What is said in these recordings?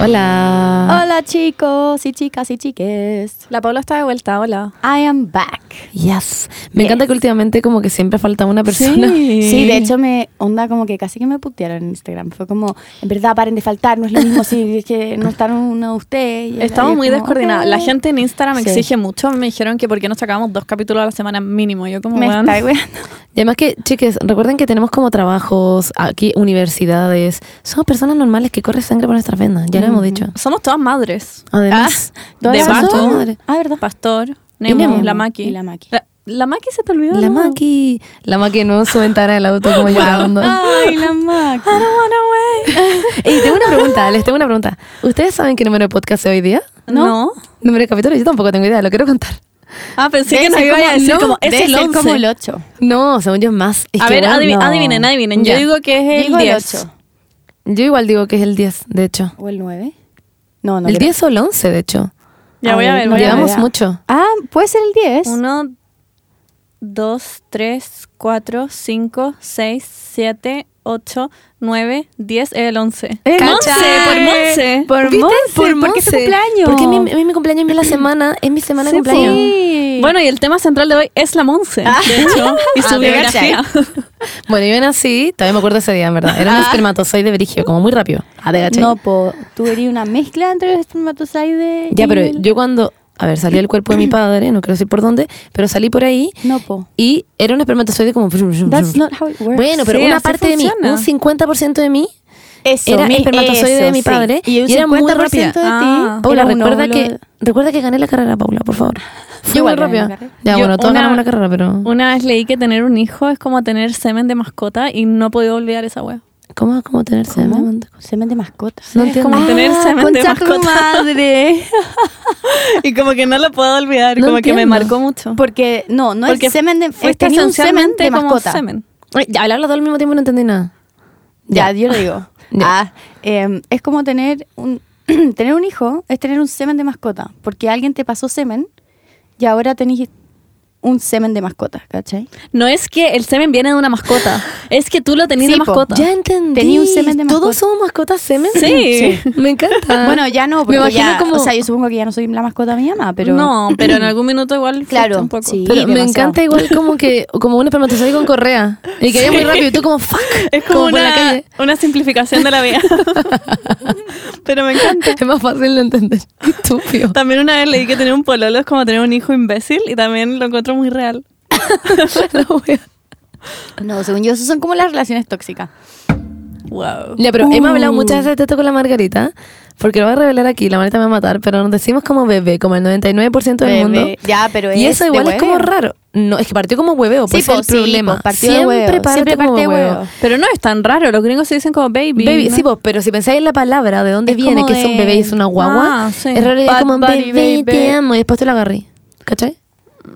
Hola. Hola chicos y chicas y chiques. La Paula está de vuelta, hola. I am back. Yes. Me Yes. encanta que últimamente como que siempre falta una persona. Sí, de hecho me onda como que casi que me putearon en Instagram. Fue como, en verdad, paren de faltar, no es lo mismo si es que no están uno de ustedes. Estamos es muy descoordinados. ok. La gente en Instagram Sí. exige mucho. Me dijeron que por qué no sacábamos dos capítulos a la semana mínimo. Yo como, Me weón, está. Y además que, chiques, recuerden que tenemos como trabajos, aquí universidades. Somos personas normales que corre sangre por nuestras venas. Ya lo hemos dicho. somos todas madres. Además, ¿Todas De? Madre. Ah, ¿verdad? Pastor, Nemo, Nemo. la Maki. Y la Maki. La, la Maki se te olvidó. la ¿no? Maki. La Maki no su ventana del auto como llorando. Ay, la Maki. I don't wanna wait. Y tengo una pregunta, les tengo una pregunta. ¿Ustedes saben qué número de podcast es hoy día? ¿No? Número de capítulo, yo tampoco tengo idea, lo quiero contar. Ah, pensé que nos iba a decir no, como, es el 11. como el 8. No, según yo es más. Es a ver, igual- adivi- no. adivinen, adivinen. Ya. Yo digo que es el Digo 10. el 8. Yo igual digo que es el 10, de hecho. ¿O el 9? No, no. el creo. 10 o el 11, de hecho. Ya A voy a ver, voy a ver. Mucho. Ah, puede ser el 10. 1, 2, 3, 4, 5, 6, 7, 8, 9, 10, el 11. Eh, Monse, por Monse. Por. Monse, Por ¿por qué su Monse. cumpleaños? Porque a mí, a mí mi cumpleaños es la semana, es mi semana de Sí, cumpleaños. Sí. Bueno, y el tema central de hoy es la Monse, de hecho, y su Ah, biografía. Bueno, yo nací, todavía me acuerdo ese día, en verdad. Era un Ah. espermatozoide de brigio, como muy rápido. Ah, de No, po, tú eres una mezcla entre el espermatozoide Ya, y pero el- yo cuando, a ver, salí del cuerpo de mi padre, no quiero decir por dónde, pero salí por ahí No, po. y era un espermatozoide como... That's not how it works. Bueno, pero Sí, una parte de mí, un 50% de mí Eso, era mi- espermatozoide de mi sí. padre Y, un y era muy 50% rápida. de ti. Ah. Paula, recuerda que, recuerda que gané la carrera, Paula, por favor. Fue muy igual gané rápida. Ya, Yo bueno, todos una- ganamos la carrera, pero... Una vez leí que tener un hijo es como tener semen de mascota y no podido olvidar esa wea. ¿Cómo, cómo tener ¿Cómo? semen? Semen de mascota. No es entiendo. como tener semen de concha tu mascota. madre. Y como que no lo puedo olvidar, No como que me marcó mucho. Porque, no, no Porque es semen de... Fuiste tenía un semen de como mascota. semen. Ay, Ya, hablarlo todo al mismo tiempo no entendí nada. Ya, yo lo digo. Ya. Ah, em, es como tener un, tener un hijo, es tener un semen de mascota. Porque alguien te pasó semen y ahora tenés un semen de mascota, ¿cachai? No es que el semen viene de una mascota, es que tú lo tenías Sí, de po. mascota. Ya entendí. Tenía un semen de ¿Todos mascota. somos mascotas semen? Sí. Me encanta. Bueno, ya no, porque Me imagino ya, como... o sea, yo supongo que ya no soy la mascota de mi mamá, pero... No, pero en algún minuto igual Claro, un poco. sí. Pero me encanta igual como que como un espermatozoide con correa. Y que vaya muy rápido y tú como fuck. Es como, por la una, calle. una simplificación de la vida. pero me encanta. Es más fácil de entender. Estúpido. También una vez leí que tener un pololo es como tener un hijo imbécil y también lo encuentro muy real. No, según yo, eso son como las relaciones tóxicas. Wow. Ya, pero hemos Uh. hablado muchas veces de esto con la Margarita. Porque lo voy a revelar aquí, la Margarita me va a matar, pero nos decimos como bebé, como el 99% del Bebé. mundo. Ya, pero Y es eso igual es como raro. No, es que partió como hueveo, pues Sí, es el sí, problema. po, partió de Siempre hueveo. parte Siempre como hueveo. hueveo. Pero no es tan raro, los gringos se dicen como baby. Baby, ¿no? sí, po, pero si pensáis en la palabra, ¿de dónde Es viene? Que es un bebé y es una guagua. Ah, sí. Es raro, es como bebé, te baby. amo, y después te lo agarré. ¿Cachai?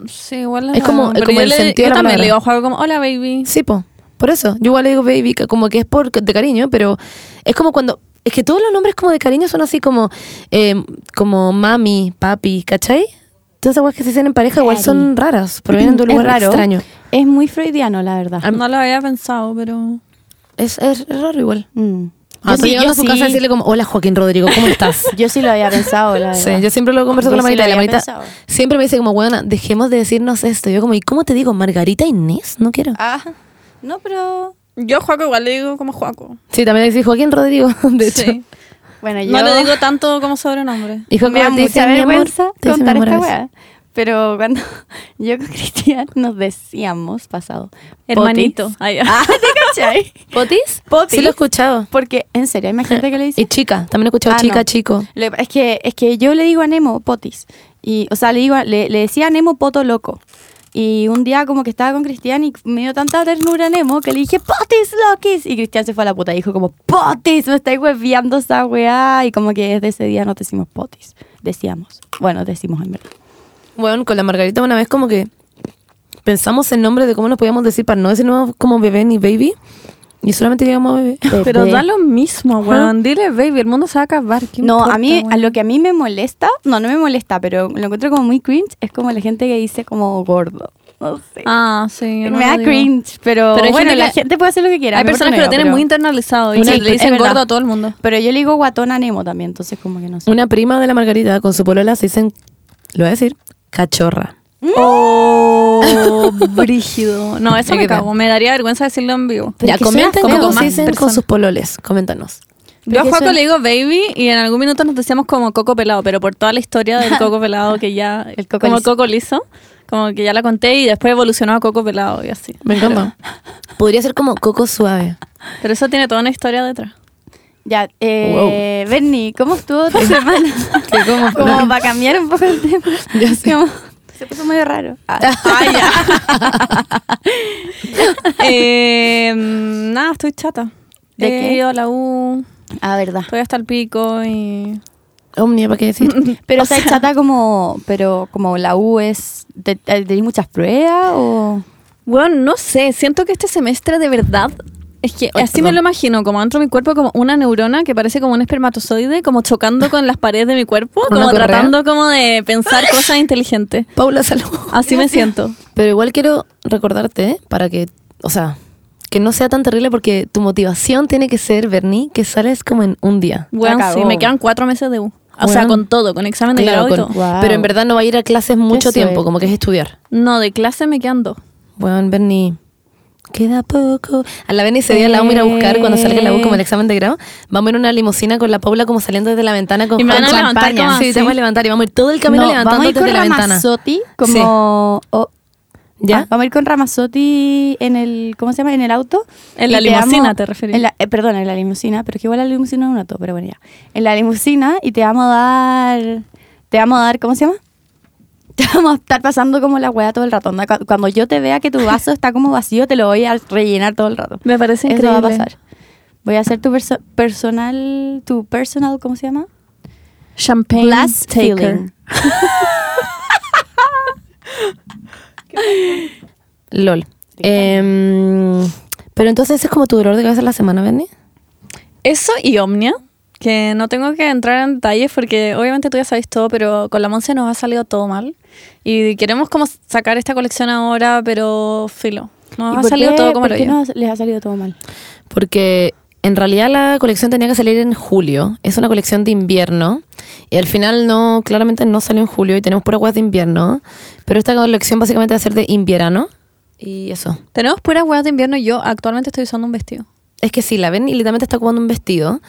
Sí, igual Es como- pero como yo el le- sentido de la también palabra. le digo a juego como, hola baby. Sí, po. Por eso. Yo igual le digo baby, que como que es por de cariño, pero es como cuando. Es que todos los nombres como de cariño son así como. eh, como mami, papi, ¿cachai? Todas esas que se dicen en pareja igual son raras, provienen de un Es lugar raro. extraño. Es muy freudiano, la verdad. No lo había pensado, pero... Es, es, es raro igual. Mm. Ah, Yo estoy sí, llegando a su sí. casa a decirle como, hola Joaquín Rodrigo, ¿cómo estás? Yo sí lo había pensado, la verdad. Sí, yo siempre lo converso Yo con la sí Marita y la Marita pensado. siempre me dice como, bueno, dejemos de decirnos esto. Yo como, ¿y cómo te digo? ¿Margarita Inés? No quiero. Ah, no, pero... Yo a Juaco igual le digo como Juaco. Sí, también dice Joaquín Rodrigo, de hecho. Sí. Bueno, yo... No le digo tanto como sobrenombre. Y Joaquín me da mucha mi amor, vergüenza contar esta weá. Pero cuando yo con Cristian nos decíamos, pasado, Hermanito. Ay. Ah, ¿te cachai? ¿Potis? Potis. Sí lo he escuchado. Porque, en serio, hay más gente que le dice. Y chica, también he escuchado Ah, chica, no. chico. Es, que, es que yo le digo a Nemo potis. Y, o sea, le, digo, a- le, le decía a Nemo poto loco. Y un día como que estaba con Cristian y me dio tanta ternura a Nemo que le dije, potis loquis. Y Cristian se fue a la puta y dijo como, potis, me estáis hueviando esa weá. Y como que desde ese día no decimos potis. Decíamos. Bueno, decimos en verdad. Bueno, con la Margarita una vez como que pensamos el nombre de cómo nos podíamos decir para no decirnos como bebé ni baby. Y solamente llegamos a bebé. Pero da lo mismo, weón. Dile baby, el mundo se va a acabar. ¿qué No, importa, a mí, a lo que a mí me molesta, no, no me molesta, pero lo encuentro como muy cringe, es como la gente que dice como gordo. No sé. Ah, sí. no me da digo. cringe, pero, bueno, la gente puede hacer lo que quiera. Hay personas que lo tienen muy internalizado y Una- le dicen gordo a todo el mundo. Pero yo le digo guatón a Nemo también, entonces como que no sé. Una prima de la Margarita con su polola se dicen, lo voy a decir, cachorra. Oh, brígido. No, eso ¿De me cago. Me daría vergüenza decirlo en vivo. Ya, comenten cómo se dicen con sus pololes. Coméntanos. Yo a Juaco le digo baby y en algún minuto nos decíamos como coco pelado, pero por toda la historia del coco pelado que ya, El coco como liso. coco liso, como que ya la conté y después evolucionó a coco pelado y así. Me encanta. Podría ser como coco suave. Pero eso tiene toda una historia detrás. Ya, eh, Bernie, ¿cómo estuvo tu semana? Como para cambiar un poco el tema. Ya sé. Como- se puso medio raro. Ah, Eh, nada, estoy chata. ¿De He qué? ido a la U, ah, verdad. estoy hasta el pico y... Omnia, ¿para qué decir? Pero O sea- chata como, pero como la U es, te- te- ¿tenéis muchas pruebas o...? Bueno, no sé, siento que este semestre de verdad... Es que Ay, así me lo imagino, como dentro de mi cuerpo, como una neurona que parece como un espermatozoide, como chocando con las paredes de mi cuerpo, ¿Una como correa? tratando como de pensar cosas inteligentes. Paula, salud. Así me siento. Pero igual quiero recordarte, ¿eh? para que, o sea, que no sea tan terrible porque tu motivación tiene que ser, Bernie, que sales como en un día. Bueno, sí, me quedan cuatro meses de U. O sea, con todo, con examen de Claro, grado y con- todo. Wow. pero en verdad no va a ir a clases mucho tiempo, como que es estudiar. No, de clase me quedan dos. Bueno, Bernie, queda poco. A la Bernie ese día la vamos a ir a buscar cuando salga la U como el examen de grado. Vamos a ir en una limusina con la Paula como saliendo desde la ventana con Y me van con a levantar champaña. como Sí, así. te vamos a levantar y vamos a ir todo el camino No, levantando vamos a ir con desde la ventana. Ramazzotti como... o- ¿Ya? Ah, vamos a ir con Ramazzotti en el, ¿cómo se llama? En el auto. En la te limusina, te referís. en la- eh, perdón, en la limusina, pero es que igual la limusina es un auto, pero bueno, ya. En la limusina y te vamos a dar, te vamos a dar, ¿cómo se llama? Te vamos a estar pasando como la weá todo el rato. Cuando yo te vea que tu vaso está como vacío, te lo voy a rellenar todo el rato. Me parece Eso increíble. va a pasar. Voy a hacer tu perso- personal, tu personal, ¿cómo se llama? Champagne Glass taker. LOL. Em, pero entonces ese es como tu dolor de cabeza la semana, Bernie. Eso y Omnia, que no tengo que entrar en detalles porque obviamente tú ya sabes todo, pero con la Monse nos ha salido todo mal. Y queremos como sacar esta colección ahora, pero filo. Nos ¿Y ha por salido qué- todo como lo nos- les ha salido todo mal? Porque en realidad la colección tenía que salir en julio. Es una colección de invierno. Y al final no, claramente no salió en julio y tenemos pura weas de invierno. Pero esta colección básicamente va a ser de invierno. Y eso. Tenemos puras huevas de invierno y yo actualmente estoy usando un vestido. Es que sí, la ven y literalmente está ocupando un vestido.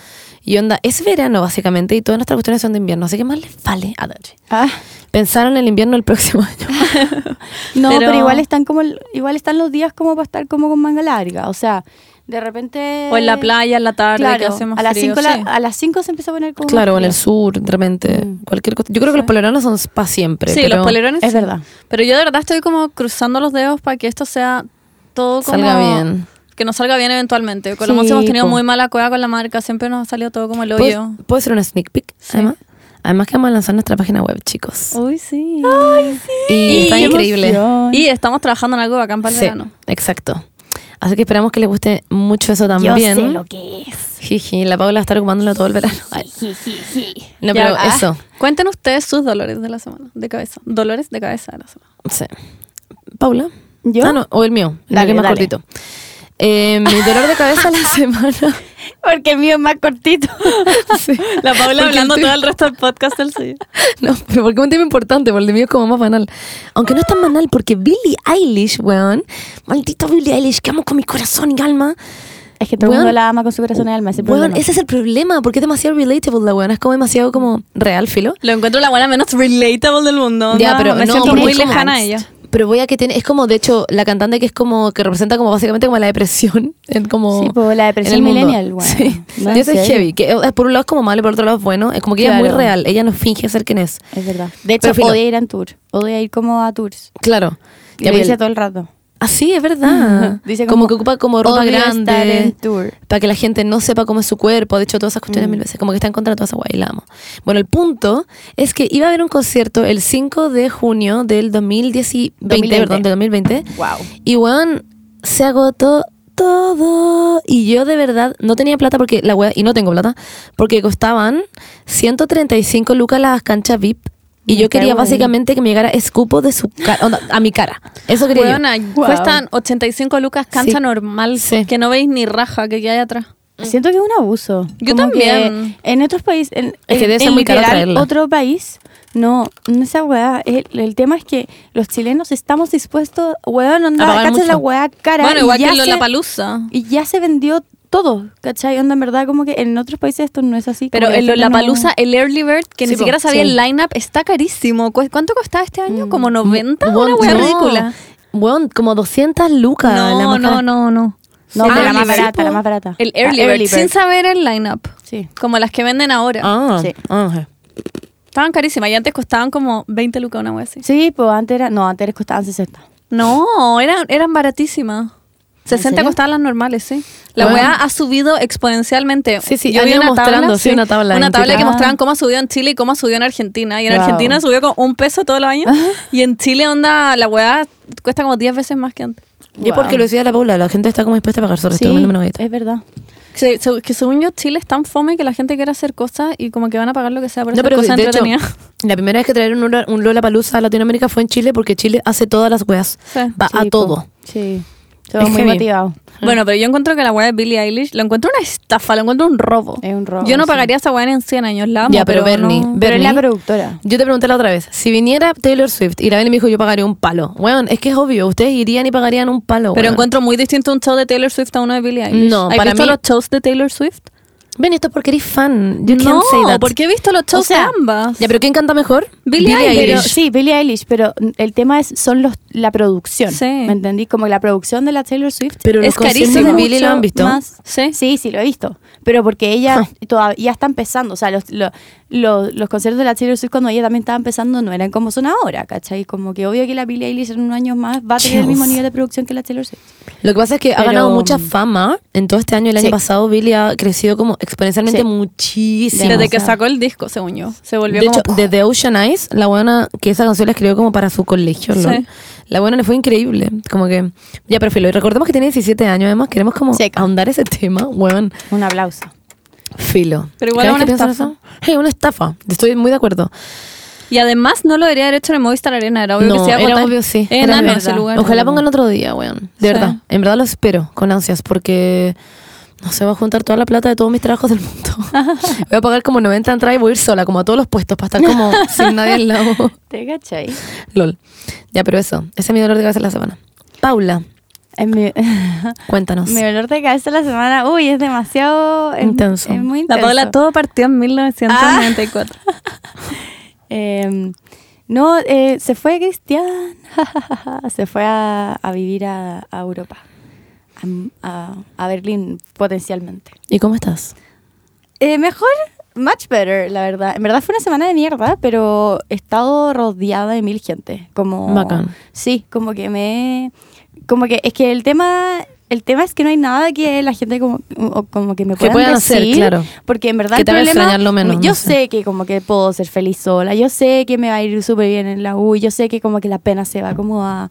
Y onda, es verano básicamente y todas nuestras cuestiones son de invierno. Así que más les vale a Dachi. Ah, Pensaron en el invierno del próximo año. no, pero, Pero- igual están como el- igual están los días como para estar como con manga larga, o sea, de repente O en la playa, en la tarde, claro, hace más a las frío, 5 la- sí. a las 5 se empieza a poner como claro, en el sur, de repente. Mm. Cualquier cosa. Yo creo que los poleranos son para siempre. Sí, pero los polerones. Es sí. verdad. Pero yo de verdad estoy como cruzando los dedos para que esto sea todo como... Salga bien. Que nos salga bien eventualmente. Con la Sí, Monse hemos tenido po. muy mala cueva con la marca. Siempre nos ha salido todo como el ¿Puedo, hoyo. puedo hacer una sneak peek? Sí. Además, además que vamos a lanzar nuestra página web, chicos. Uy, sí. Y está increíble. emoción. Y estamos trabajando en algo bacán para el Sí, verano. exacto. Así que esperamos que les guste mucho eso Yo también. sé lo que es. Jiji, la Paula va a estar ocupándolo todo el verano. Ay. No, Ya, pero ah, eso. Cuenten ustedes sus dolores de la semana, de cabeza. Dolores de cabeza de la semana. Sí. Paula. ¿Yo? Ah, no, o el mío, el Dale, que más dale. cortito. Eh, mi dolor de cabeza la semana. Porque el mío es más cortito. Sí. La Paula Porque hablando todo el resto del podcast del suyo. No, pero porque es un tema importante, porque el mío es como más banal. Aunque no es tan banal, porque Billie Eilish, weón. Maldita Billie Eilish, que amo con mi corazón y alma. Es que todo el mundo la ama con su corazón y alma, ese Weón, ese es el problema, porque es demasiado relatable la weón. Es como demasiado como real, filo. Lo encuentro la buena menos relatable del mundo. Ya, ¿no? pero me no, siento muy lejana a ella. Pero voy a que tiene, es como, de hecho, la cantante que es como, que representa como básicamente como la depresión. En como, Sí, pues, la depresión en el millennial, weón. Sí, No, y eso es heavy. Que eh, por un lado es como malo y por otro lado es bueno. Es como que ella es muy real. Ella no finge ser quien es. Es verdad. De Pero hecho, odia ir en tour. Odia ir como a tours. Claro. Y lo dice todo el rato. Ah, sí, es verdad. Dice como, como, que ocupa como ropa "Odio estar en grande. tour". Para que la gente no sepa cómo es su cuerpo. De hecho, todas esas cuestiones Mm. mil veces. Como que está en contra de toda esa guay. La amo. Bueno, el punto es que iba a haber un concierto el 5 de junio del 2010 2020. perdón, del 2020. Wow. Y weón, se agotó todo. Y yo de verdad no tenía plata porque la wea, y no tengo plata, porque costaban 135 lucas las canchas VIP. Y Me yo quería básicamente que me llegara escupo de su cara, a mi cara. Eso quería yo. Weona, Wow. cuestan 85 lucas cancha Sí. normal, Sí. que no veis ni raja que hay atrás. Siento que es un abuso. Yo Como que también. en otros países, en, Es que en- debe ser en muy caro literal traerla. otro país, no, no esa weá. El, el tema es que los chilenos estamos dispuestos, weón, pagar cachas mucho. la weá cara. bueno, igual que se- la palusa. Y ya se vendió todo, ¿cachai? Onda, en verdad, como que en otros países esto no es así. Pero el la la no- palusa, el Early Bird, que Sí, ni po, siquiera sabía sí. el lineup, está carísimo. Cu- ¿Cuánto costaba este año? Mm. ¿Como 90? Weón, Una wea no. ridícula. Weón, como 200 lucas. la No, más no, no, no. No, la Early más Bird. barata, la más barata. El La Early, Bird, sin saber el lineup. Sí. Como las que venden ahora. Ah, Sí. ah. Estaban carísimas y antes costaban como 20 lucas una wea así. Sí, pues antes era, no, antes costaban 60. No, eran, eran baratísimas. 60 serio? costaban las normales, sí. La Bueno. weá ha subido exponencialmente. Sí, sí, Yo vi una mostrando, tabla, sí, una tabla Una tabla que mostraban cómo ha subido en Chile y cómo ha subido en Argentina. Y en Wow. Argentina subió con un peso todos los años. Y en Chile, onda, la weá cuesta como 10 veces más que antes. Y es porque lo decía la Paula, la gente está como dispuesta a pagar sobre Sí, galleta. es verdad. Que según yo, Chile es tan fome que la gente quiere hacer cosas y como que van a pagar lo que sea por No, hacer pero cosas de hecho, la primera vez que trajeron un, un Lola Palusa a Latinoamérica fue en Chile porque Chile hace todas las weas. Sí. Va a todo. Sí. Es muy heavy. motivados. Bueno, pero yo encuentro que la weá de Billie Eilish, lo encuentro una estafa, lo encuentro un robo. Es un robo. yo no sí. pagaría esa weá en 100 años, la amo, Ya, pero Bernie, no- Pero es la Bernie. productora. Yo te pregunté la otra vez, si viniera Taylor Swift y la ven y me dijo yo pagaría un palo. Weón, es que es obvio, ustedes irían y pagarían un palo. Pero weón. encuentro muy distinto un show de Taylor Swift a uno de Billie Eilish. No, ¿Has para visto mí- los shows de Taylor Swift? Ven, esto es porque eres fan. You no, can't say that. porque he visto los shows O sea, de ambas. Ya, pero ¿quién canta mejor? Billie Eilish. Pero, sí, Billie Eilish, pero el tema es son los la producción. Sí. ¿Me entendí? Como la producción de la Taylor Swift. Pero los Es conciertos de carísimo. Billie lo han visto. más- Sí. Sí, sí, lo he visto. Pero porque ella todavía está empezando. O sea, los, los, los, los conciertos de la Taylor Swift cuando ella también estaba empezando no eran como son ahora, ¿cachai? Como que obvio que la Billie Eilish en unos años más va a tener el mismo nivel de producción que la Taylor Swift. Lo que pasa es que ha ganado mucha fama en todo este año. El año Sí. pasado Billie ha crecido como exponencialmente Sí. muchísimo. Desde que sacó el disco, según yo. Se volvió De como... hecho, desde Ocean Eyes, la buena que esa canción la escribió como para su colegio, Sí. lol. La buena le fue increíble. Como que, ya, pero filo. Y recordemos que tiene 17 años, además. Queremos como ahondar ese tema, weón. Un aplauso. Filo. Pero igual una estafa. eso, hey, una estafa. Estoy muy de acuerdo. Y además no lo debería haber hecho en el Movistar Arena. Era obvio no, que se iba a era obvio, sí. Era verdad. ese lugar. Ojalá pongan otro día, weón. De Sí. verdad. En verdad lo espero con ansias porque no se va a juntar toda la plata de todos mis trabajos del mundo. voy a pagar como 90 entradas y voy a ir sola, como a todos los puestos, para estar como sin nadie al lado. ¿Te cachai? LOL. Ya, pero eso. Ese es mi dolor de cabeza de la semana. Paula, mi, cuéntanos. mi dolor de cabeza de la semana, uy, es demasiado es- Intenso. Es, muy La intenso. Paula todo partió en 1994. Eh, no, eh, se fue Cristian. se fue a, a vivir a, a Europa. A, a- Berlín, potencialmente. ¿Y cómo estás? Eh, mejor, much better, la verdad. En verdad fue una semana de mierda, pero he estado rodeada de mil gente. Como, Bacán. Sí, como que me... Como que es que el tema... El tema es que no hay nada que la gente como, como que me Que puedan puedan hacer, decir, claro. Porque en verdad Que el te a problema... extrañar lo menos, yo no sé. sé que como que puedo ser feliz sola. Yo sé que me va a ir súper bien en la U. Yo sé que como que la pena se va como a...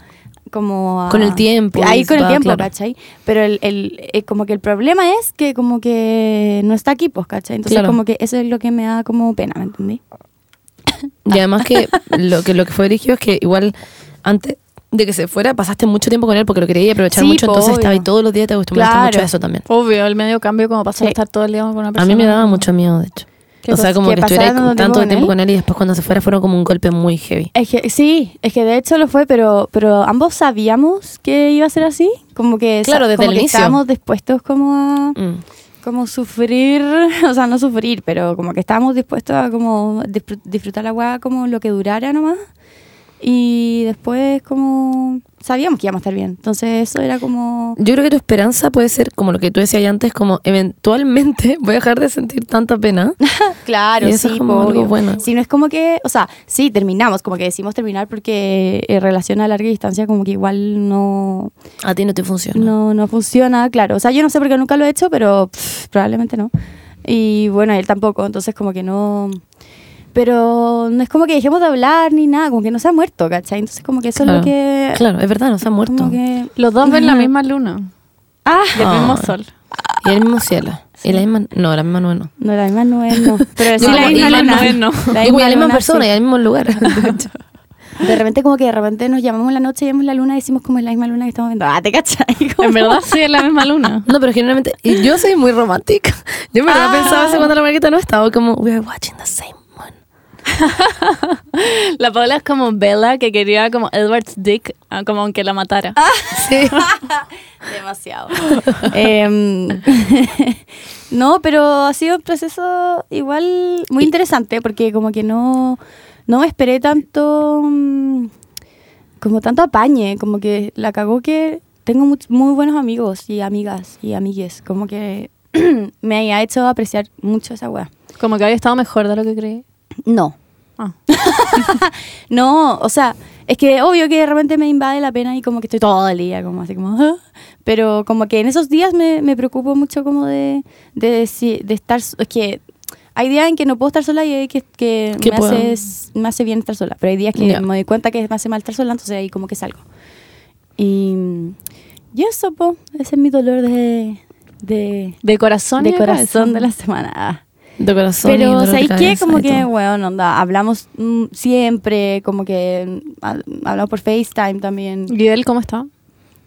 Como a- Con el tiempo, Ahí con el va, tiempo, claro. ¿cachai? Pero el, el, eh, como que el problema es que como que no está aquí, pues, ¿cachai? Entonces Claro. como que eso es lo que me da como pena, ¿me entendí? Y además que lo que lo que fue dirigido es que igual antes de que se fuera pasaste mucho tiempo con él porque lo quería aprovechar Sí, mucho, po, entonces estaba ahí obvio. todos los días, te acostumbraste Claro. mucho a eso también. Obvio, el medio cambio como pasar a Sí. estar todo el día con una persona. A mí me daba mucho miedo, de hecho. ¿Qué O sea, como ¿Que que estuviera tanto tiempo tiempo con con él y después cuando se fuera fueron como un golpe muy heavy. Es que sí, es que de hecho lo fue, pero, pero ambos sabíamos que iba a ser así. Como que, Claro, desde como el que inicio. estábamos dispuestos como a Mm. como sufrir, o sea, no sufrir, pero como que estábamos dispuestos a como disfr- disfrutar la weá como lo que durara nomás. Y después como sabíamos que íbamos a estar bien. Entonces eso era como... Yo creo que tu esperanza puede ser como lo que tú decías antes, como eventualmente voy a dejar de sentir tanta pena. Claro, Y eso sí, es como algo bueno. Si no es como que, o sea, sí, terminamos, como que decimos terminar porque en relación a larga distancia como que igual no, A ti no te funciona. no, no funciona, claro. O sea, yo no sé por qué nunca lo he hecho, pero pff, probablemente no. Y bueno, él tampoco, entonces como que no... Pero no es como que dejemos de hablar ni nada, como que no se ha muerto, ¿cachai? Entonces como que eso Claro. es lo que... Claro, es verdad, no se ha muerto. Como que... Los dos ven la misma luna Ah, y el Ah. mismo sol. Y el mismo cielo. ¿Y la misma? No, la misma nube no. No, la misma nube no. Pero sí No, la y misma la luna. nube no. La Y misma la misma luna, persona sí. y al mismo lugar. De repente como que de repente nos llamamos en la noche y vemos la luna y decimos como es la misma luna que estamos viendo. Ah, ¿te cachai? En verdad sí es la misma luna. No, pero generalmente. Y yo soy muy romántica. Yo verdad Ah. pensaba eso cuando la marquita no estaba. Como, we are watching the same. La Paula es como Bella que quería como Edward's dick, ah, como aunque la matara. Sí. Demasiado. Em, no, pero ha sido un proceso igual muy interesante porque como que no, no me esperé tanto, mm, como tanto apañe, como que la cagó que tengo muy buenos amigos y amigas y amigues, como que me ha hecho apreciar mucho esa weá. Como que había estado mejor de lo que creí. No. Ah. No, o sea, es que obvio que de repente me invade la pena y como que estoy todo el día como así como... "Ah". Pero como que en esos días me, me preocupo mucho como de, de, de estar... Es que hay días en que no puedo estar sola y hay que, que Que me, hace, me hace bien estar sola. Pero hay días que me doy cuenta que me hace mal estar sola, entonces ahí como que salgo. Y, y eso, po, ese es mi dolor de... De, De corazón. de corazón de la semana. De corazón. Pero, de ¿sabéis qué? Como que, bueno, onda, hablamos mm, siempre, como que ha- hablamos por FaceTime también. ¿Y él cómo está?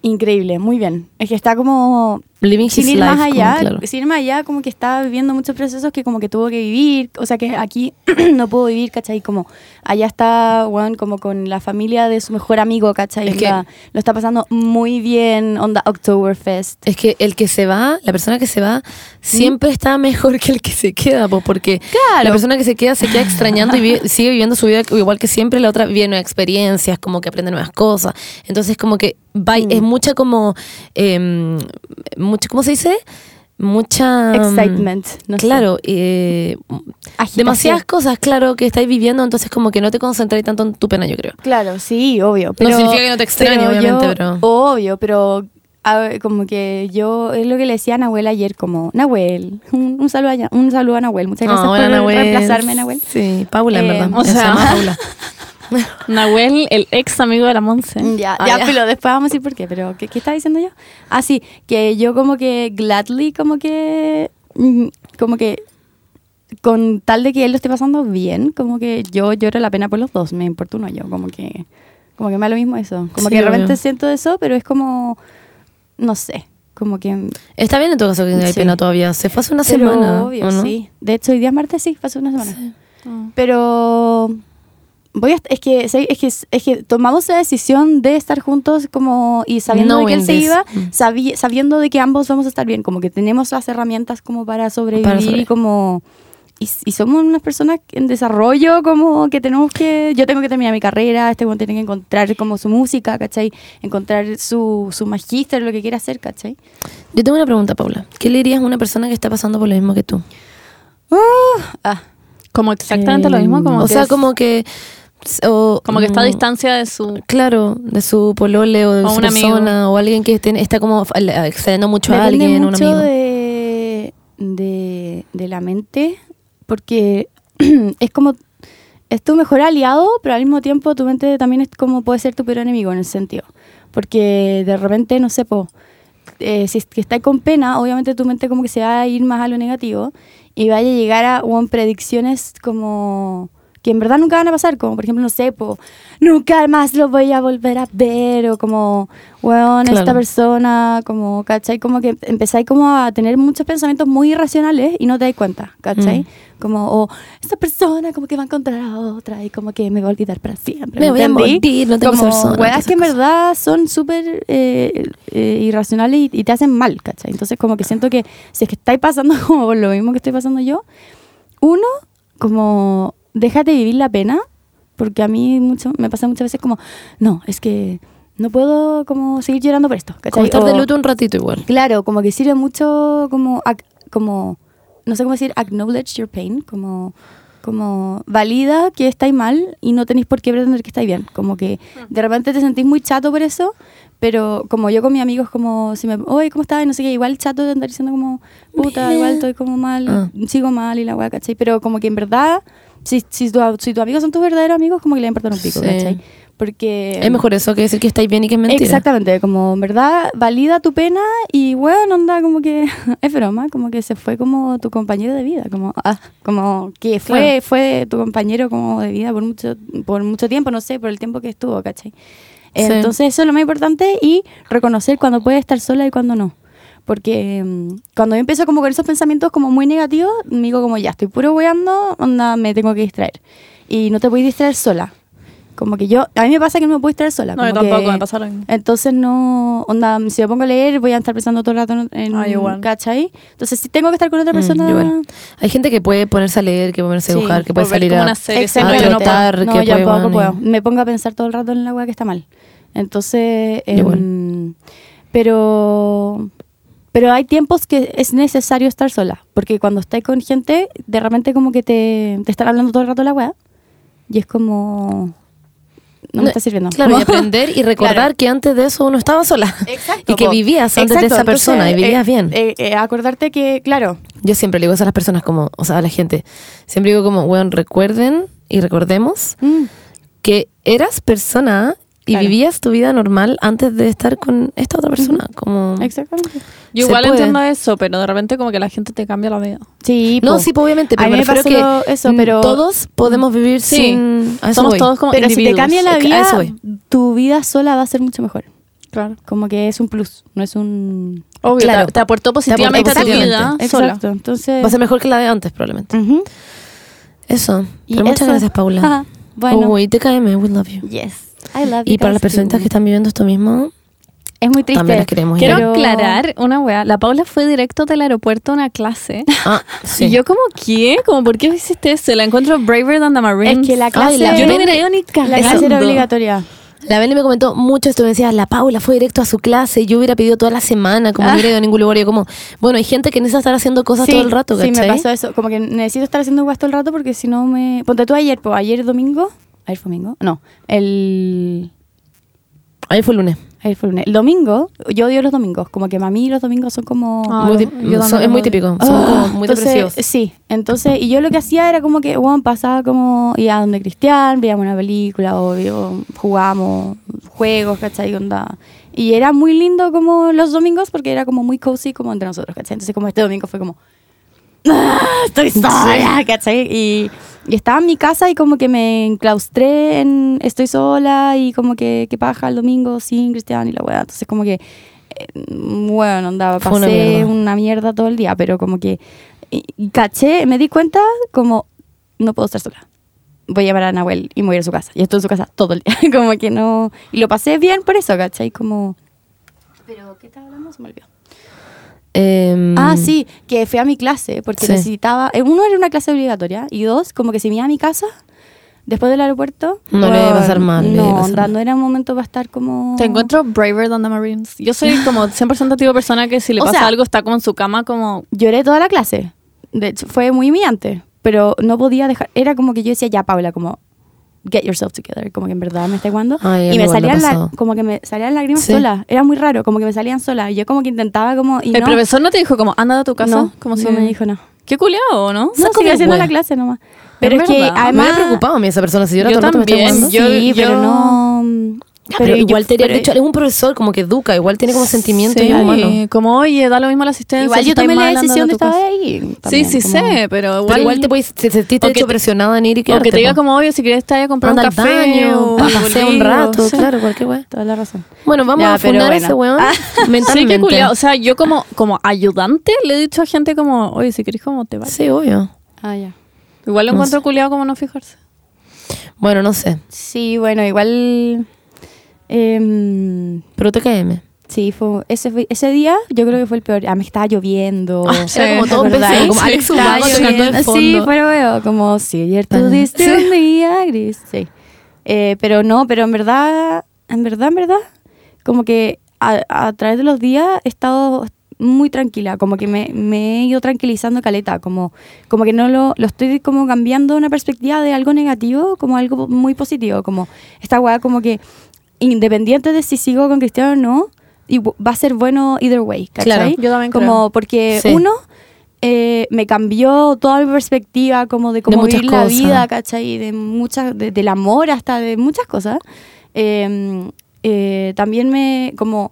Increíble, muy bien. Es que está como Living his sin ir life. más como, allá, claro. sin ir más allá, como que está viviendo muchos procesos que como que tuvo que vivir, o sea que aquí no puedo vivir, ¿cachai? Como allá está, bueno, como con la familia de su mejor amigo, ¿cachai? Es que- Onda, lo está pasando muy bien, onda Oktoberfest. Es que el que se va, la persona que se va, siempre está mejor que el que se queda, po, porque la persona que se queda se queda extrañando y vive- sigue viviendo su vida igual que siempre, la otra vive nuevas experiencias, como que aprende nuevas cosas. Entonces, como que va- Mm. es mucha como, em, mucho, ¿cómo se dice? Mucha... em, Excitement, no claro, eh, demasiadas cosas, claro, que estáis viviendo, entonces como que no te concentráis tanto en tu pena, yo creo. Claro, sí, obvio. Pero, significa que no te extrañe, pero obviamente, yo- pero- Obvio, pero a como que yo, es lo que le decía a Nahuel ayer, como, Nahuel, un, un saludo, a, un saludo a Nahuel, muchas gracias Ah, hola, por Nahuel. reemplazarme, Nahuel. Sí, Paula, en Eh, verdad. o Se sea- Paula. Nahuel, el ex amigo de la Monse. Ya, Ah, ya, ya. pero después vamos a decir por qué, pero ¿qué, qué estaba diciendo yo? Ah, sí, que yo como que gladly, como que, mm, como que, con tal de que él lo esté pasando bien, como que yo lloro la pena por los dos, me importa uno yo, como que, como que me da lo mismo eso. Como Sí, que de repente siento eso, pero es como, no sé, como que... Está bien en todo caso que hay Sí. pena todavía. Se fue hace una pero semana. obvio, ¿o no? sí. De hecho, hoy día es martes, sí, pasó una semana. Sí. Ah. Pero voy a, es que es que es que tomamos la decisión de estar juntos como y sabiendo de que él Knowing se this. iba, Mm. sabi- sabiendo de que ambos vamos a estar bien, como que tenemos las herramientas como para sobrevivir Para y como y, y somos unas personas en desarrollo, como que tenemos que, yo tengo que terminar mi carrera, este tiene que encontrar como su música, ¿cachai? Encontrar su, su magíster, lo que quiera hacer, ¿cachai? Yo tengo una pregunta, Paula. ¿Qué le dirías a una persona que está pasando por lo mismo que tú? Ah, Como exactamente lo mismo, como o que sea, es- como que... o- como que está a mm, distancia de su... Claro, de su polole o de O su un amigo. persona o alguien que esté- está como extrañando mucho a alguien, un mucho amigo. de, de, de la mente, porque es como, es tu mejor aliado, pero al mismo tiempo tu mente también es como puede ser tu peor enemigo en ese sentido. Porque de repente, no sé, po, eh, si es que estás con pena, obviamente tu mente como que se va a ir más a lo negativo y vaya a llegar a weón, predicciones como que en verdad nunca van a pasar, como por ejemplo, no sé, po, nunca más lo voy a volver a ver, o como, weón, esta Claro. persona, como, ¿cachai? Como que empezáis como a tener muchos pensamientos muy irracionales y no te das cuenta, ¿cachai? Mm. Como, o esta persona como que va a encontrar a otra y como que me va a olvidar para siempre. Me voy a morir, no tengo como persona, weas que en verdad son súper eh, eh, irracionales y, y te hacen mal, ¿cachai? Entonces como que siento que si es que estáis pasando como lo mismo que estoy pasando yo, uno, como déjate vivir la pena, porque a mí mucho, me pasa muchas veces como, no, es que no puedo como seguir llorando por esto, ¿cachai? Como estar de luto un ratito igual. Claro, como que sirve mucho como, como no sé cómo decir, acknowledge your pain, como, como valida que estáis mal y no tenéis por qué pretender que estáis bien. Como que de repente te sentís muy chato por eso, pero como yo con mis amigos, como si me, oye, ¿cómo estás? Y no sé qué, igual chato de andar diciendo como, puta, igual estoy como mal, Ah. sigo mal y la weá, ¿cachai? Pero como que en verdad, si, si, tu, si tus amigos son tus verdaderos amigos, como que le importan un pico, Sí. ¿cachai? Porque... Es mejor eso que decir que estáis bien y que es mentira. Exactamente, como en verdad valida tu pena y bueno, onda como que es broma, como que se fue como tu compañero de vida, como ah, como que fue Claro. fue tu compañero como de vida por mucho por mucho tiempo, no sé, por el tiempo que estuvo, ¿cachai? Entonces eso es lo más importante y reconocer cuando puedes estar sola y cuando no. Porque mm, cuando yo empiezo como con esos pensamientos como muy negativos, me digo como ya, estoy puro weando, onda, me tengo que distraer. Y no te puedes distraer sola. Como que yo, a mí me pasa que no me puedo distraer sola. No, yo tampoco, que- me pasa lo mismo. entonces no, onda, si me pongo a leer voy a estar pensando todo el rato en, Ah, igual. ¿cachai? Entonces si tengo que estar con otra Mm, persona... igual. Hay gente que puede ponerse a leer, que puede ponerse a Sí, dibujar, que puede salir a... Exactamente. a trotar, no, que yo puede, bueno, puedo. Me pongo a pensar todo el rato en la weá que está mal. Entonces, Yo em, pero... Pero hay tiempos que es necesario estar sola, porque cuando estás con gente, de repente como que te, te están hablando todo el rato la weá, y es como... No, me está sirviendo. Claro, y Como- aprender y recordar Claro. que antes de eso uno estaba sola. Exacto. Y que vivías antes de Exacto, esa persona y entonces, vivías eh, bien. eh, eh, acordarte que, claro, Yo siempre le digo eso a las personas como, o sea, a la gente. Siempre digo como, weón, recuerden y recordemos mm, que eras persona y Claro. vivías tu vida normal antes de estar con esta otra persona. Como... exactamente. Yo igual puede. entiendo eso, pero de repente como que la gente te cambia la vida. Sí, No, po. sí, obviamente, A pero mí me me refiero pasó que eso, mm, pero- todos podemos vivir Sí, sin... A eso somos voy. todos como Pero si te individuos. cambia la A vida, eso tu vida sola va a ser mucho mejor. Claro. Como que es un plus, no es un... Obvio, Claro. te, te aportó positivamente a tu vida sola. Exacto, entonces... Va a ser mejor que la de antes, probablemente. Ujú. Eso. Y Pero muchas eso. gracias, Paula. Ajá, bueno. Uy, TKM, we love you. Yes, Y para las personitas too. que están viviendo esto mismo, Es muy triste. también las queremos. Quiero Pero- aclarar una wea. La Paula fue directo del aeropuerto a una clase. Ah, sí. Y yo como, ¿qué? Como, ¿por qué hiciste eso? La encuentro braver than the Marines. Es que la Ay, clase... la Yo no hubiera ido ni la clase era cagando. obligatoria. La Belén me comentó mucho esto, me decía, la Paula fue directo a su clase, yo hubiera pedido toda la semana, como no hubiera ido a ningún lugar, y yo como, bueno, hay gente que necesita estar haciendo cosas Sí, todo el rato, Sí, ¿cachai? me pasó eso. Como que necesito estar haciendo guas todo el rato porque si no me... Ponte tú ayer, pues ayer domingo... ¿Ayer fue domingo? No, el... Ahí fue el lunes. Ayer fue lunes. El domingo, yo odio los domingos. Como que para mí los domingos son como... Ah, Muy yo son- es muy típico, son Ah, como muy entonces, depresivos. Sí, entonces, y yo lo que hacía era como que, bueno, pasaba como, iba a donde Cristian, veíamos una película o o jugábamos juegos, ¿cachai? Onda. Y era muy lindo como los domingos porque era como muy cozy como entre nosotros, ¿cachai? Entonces como este domingo fue como, ¡Ah, estoy sola, ¿cachai? Y, y estaba en mi casa y como que me enclaustré en estoy sola y como que, que paja el domingo sin Cristian y la weá. Entonces como que, eh, bueno, andaba, una pasé mierda. una mierda todo el día, pero como que, y- y caché, me di cuenta como, no puedo estar sola. Voy a llamar a Nahuel y me voy a ir a su casa. Y estoy en su casa todo el día. como que no... Y lo pasé bien por eso, ¿cachai? Como... Pero, ¿qué estaba hablando? Se me olvidó. Em, Ah, sí, que fui a mi clase porque Sí. necesitaba. eh, Uno, era una clase obligatoria y dos, como que si me iba a mi casa después del aeropuerto. No le iba a pasar mal, le iba a No, pasar onda, mal. no era un momento para estar como. Te encuentro braver than the Marines. Yo soy como 100% tipo de persona que si le O pasa sea- algo está como en su cama como... Lloré toda la clase. De hecho, fue muy humillante. Pero no podía dejar. Era como que yo decía, ya, Paula, como. Get yourself together, como que en verdad me está jugando. Ay, y me salían la- como que me salían lágrimas Sí. solas. Era muy raro, como que me salían solas. Y yo como que intentaba como. Y ¿El no, profesor no te dijo como, anda a tu casa? no, como no si... me dijo nada. Qué culiado, ¿no? No, sigue haciendo la clase nomás. Pero Es es, que verdad. me además. hubiera preocupado a mí esa persona, si yo era Yo también, jugando. yo- sí, pero no. Pero, igual yo- te pero- de hecho, es un profesor como que educa, igual tiene como sentimiento Sí, y es humano. como, oye, da lo mismo la asistencia. Igual yo tomé la decisión de estar ahí. Sí, también, sí como- sé, pero igual... Pero igual te puedes, te sentiste o hecho presionada en ir y O quedarte. que te diga como, obvio, si quieres te vaya a comprar Anda un café baño, o a pasear un rato, sí. claro, cualquier weá. Toda la razón. Bueno, vamos Ya, a pero fundar bueno. ese weón Sí, mentalmente. qué culiao. O sea, yo como, como ayudante le he dicho a gente como, oye, si querés como te vas. Sí, obvio. Ah, ya. Igual lo encuentro culiado como no fijarse. Bueno, no sé. Sí, bueno, igual. Em, Pero TKM. sí, fue, ese, fue- ese día yo creo que fue el peor. Ah, me estaba lloviendo. Ah, era como ¿te todo como Alex Ubago tocando el fondo. Sí, pero veo, como si ayer tú diste sí. un día gris. Sí. Eh, pero no, pero en verdad, en verdad, en verdad, como que a, a través de los días he estado muy tranquila, como que me, me he ido tranquilizando caleta, como, como que no lo, lo estoy como cambiando una perspectiva de algo negativo como algo muy positivo, como esta weá como que independiente de si sigo con Cristiano o no, y va a ser bueno either way, ¿cachai? Claro, yo también Como creo. porque Sí. uno eh, me cambió toda mi perspectiva como de cómo muchas vivir la cosas. vida, ¿cachai? De muchas, de- del amor hasta de muchas cosas. eh, eh, también me, como,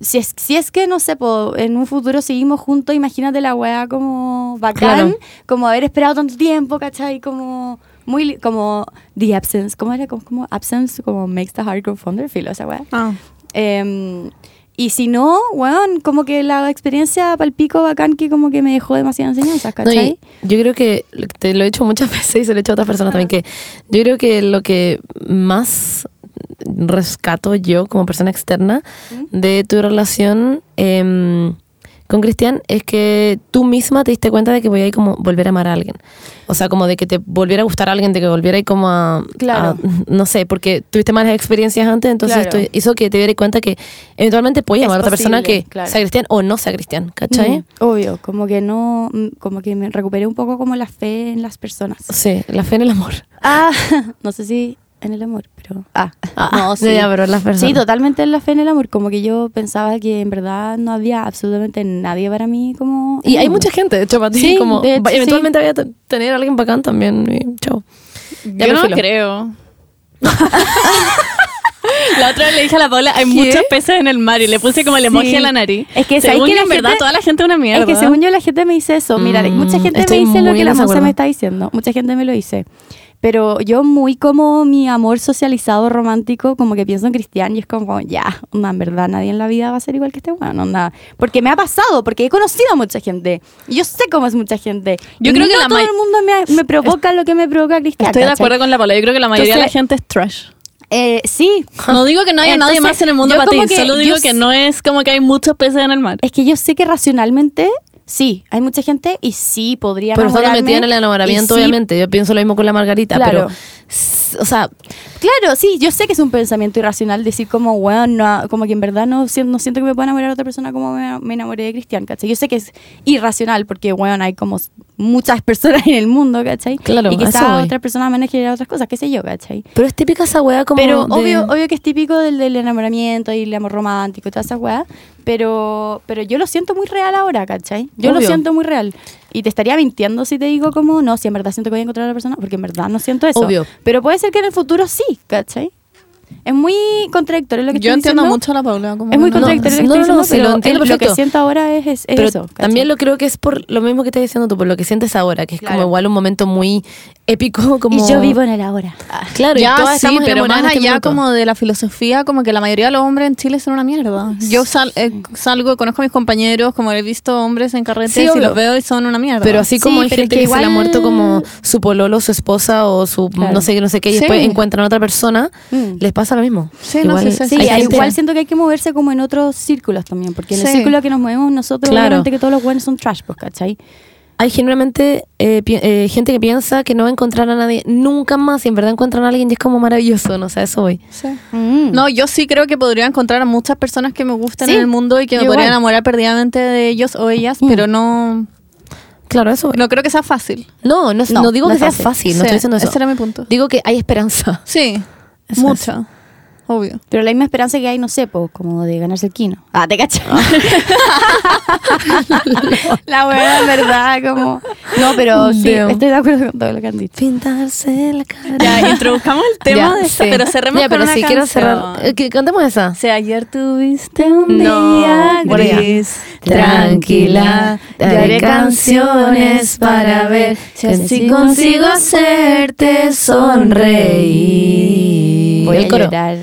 si es, si es que, no sé, po, en un futuro seguimos juntos, imagínate la weá como bacán, Claro. como haber esperado tanto tiempo, ¿cachai? Como muy, como the absence, ¿cómo era? Como, como absence, como makes the heart go fonder, filo, esa weá. Ah. Em, y si no, weón, como que la experiencia palpico bacán que como que me dejó demasiadas enseñanzas, No, ¿cachai? y yo creo que te lo he hecho muchas veces y se lo he hecho a otras personas también que yo creo que lo que más rescato yo como persona externa de tu relación em, con Cristian es que tú misma te diste cuenta de que voy a ir como volver a amar a alguien. O sea, como de que te volviera a gustar a alguien, de que volviera a ir como a, Claro. a- no sé, porque tuviste malas experiencias antes, entonces Claro. esto hizo que te dieras cuenta que eventualmente puedes Es amar a otra persona que claro. sea cristian o no sea cristian, ¿cachai? Mm, obvio, como que no, mm, como que me recuperé un poco como la fe en las personas. Sí, la fe en el amor. Ah, no sé si en el amor, pero... Ah, Ah, no, sí. ya, pero las personas. Sí, totalmente en la fe en el amor, como que yo pensaba que en verdad no había absolutamente nadie para mí como... Y hay mucha gente, de hecho, para ti, Sí, como de hecho, va- sí. eventualmente voy a tener a alguien bacán también. Y chao. Ya, Yo no filo. creo. La otra vez le dije a la Paula, hay ¿Qué? muchos peces en el mar y le puse como el emoji Sí. a la nariz. Es que, ¿sabes según que yo, la en verdad gente- toda la gente es una mierda. Es que según yo la gente me dice eso. Mira, Mm, mucha gente me dice lo que la Monse me está diciendo. Mucha gente me lo dice. Pero yo muy como mi amor socializado romántico, como que pienso en Cristian y es como, ya, onda, en verdad nadie en la vida va a ser igual que este bueno, onda. Porque me ha pasado, porque he conocido a mucha gente. Y yo sé cómo es mucha gente. Yo Y creo no que la todo el mundo me, me provoca lo que me provoca Cristian. Estoy de ¿cachai? acuerdo con la Paula. Yo creo que la mayoría de la Entonces- gente es trash. Eh, sí. No digo que no haya nadie Entonces, más en el mundo para ti, solo digo que no es como que hay muchos peces en el mar. Es que yo sé que racionalmente, sí, hay mucha gente y sí podría Pero estando metida en el enamoramiento, sí obviamente. Yo pienso lo mismo con la Margarita, Claro. pero. O sea, Claro, sí, yo sé que es un pensamiento irracional decir como, weón, no, como que en verdad no, siento- no siento que me pueda enamorar a otra persona como me, me enamoré de Cristian, ¿cachai? Yo sé que es irracional porque, weón, hay como muchas personas en el mundo, ¿cachai? Claro, y a quizás otras personas me han generado otras cosas, qué sé yo, ¿cachai? pero es típica esa weá como. Pero de- obvio, obvio que es típico del, del enamoramiento y el amor romántico y todas esas weas, pero, pero yo lo siento muy real ahora, ¿cachai? Yo lo siento muy real. Y te estaría mintiendo si te digo como, no, si en verdad siento que voy a encontrar a la persona, porque en verdad no siento eso. Obvio. Pero puede ser que en el futuro sí, ¿cachai? Es muy contradictorio lo que Yo estoy entiendo diciendo. mucho a la Paula. Como Es muy no- contradictorio no, lo que estoy no, diciendo, sí, lo pero el- lo que siento ahora es, es, Pero eso. ¿cachai? también lo creo que es por lo mismo que estás diciendo tú, por lo que sientes ahora, que es Claro. como igual un momento muy épico. Como... Y yo vivo en el ahora. Ah. Claro, y Ya, todas sí, estamos pero más este allá minuto. como de la filosofía, como que la mayoría de los hombres en Chile son una mierda. Yo sal- eh, salgo, conozco a mis compañeros, como he visto hombres en carretes Sí, y los veo y son una mierda. Pero así Sí, como hay pero es gente que que, se le ha igual- muerto como su pololo, su esposa o su Claro. no sé qué, no sé qué, y Sí. después encuentran a otra persona, Mm. les pasa lo mismo. Sí, no, sí, sí, Sí, igual siento que hay que moverse como en otros círculos también, porque en el círculo que nos movemos nosotros, Claro. obviamente que todos los buenos son trash, pues, ¿cachai? hay generalmente eh, eh, gente que piensa que no va a encontrar a nadie nunca más y en verdad encuentran a alguien y es como maravilloso, no sé, a eso voy. Sí. Mm. No, yo sí creo que podría encontrar a muchas personas que me gusten Sí, en el mundo y que me yo podría igual. enamorar perdidamente de ellos o ellas, Mm. pero no, Claro, eso voy. no creo que sea fácil. No, no, No, no digo no que sea fácil. fácil, no Sí, estoy diciendo eso. Ese era mi punto. Digo que hay esperanza. Sí, Eso mucha. Obvio. Pero la misma esperanza que hay, no sé, como de ganarse el kino. Ah, te cachas. la buena, en verdad, como. No, pero sí, Damn. estoy de acuerdo con todo lo que han dicho. Pintarse la cara. Ya, introduzcamos el tema Ya, de esta, sí. pero cerremos Ya, con pero una si quiero canción. cerrar, eh, que cantemos esa. Si ayer tuviste un No, día gris, Tranquila, te haré canciones para ver si así consigo hacerte sonreír. Voy el a coro. llorar.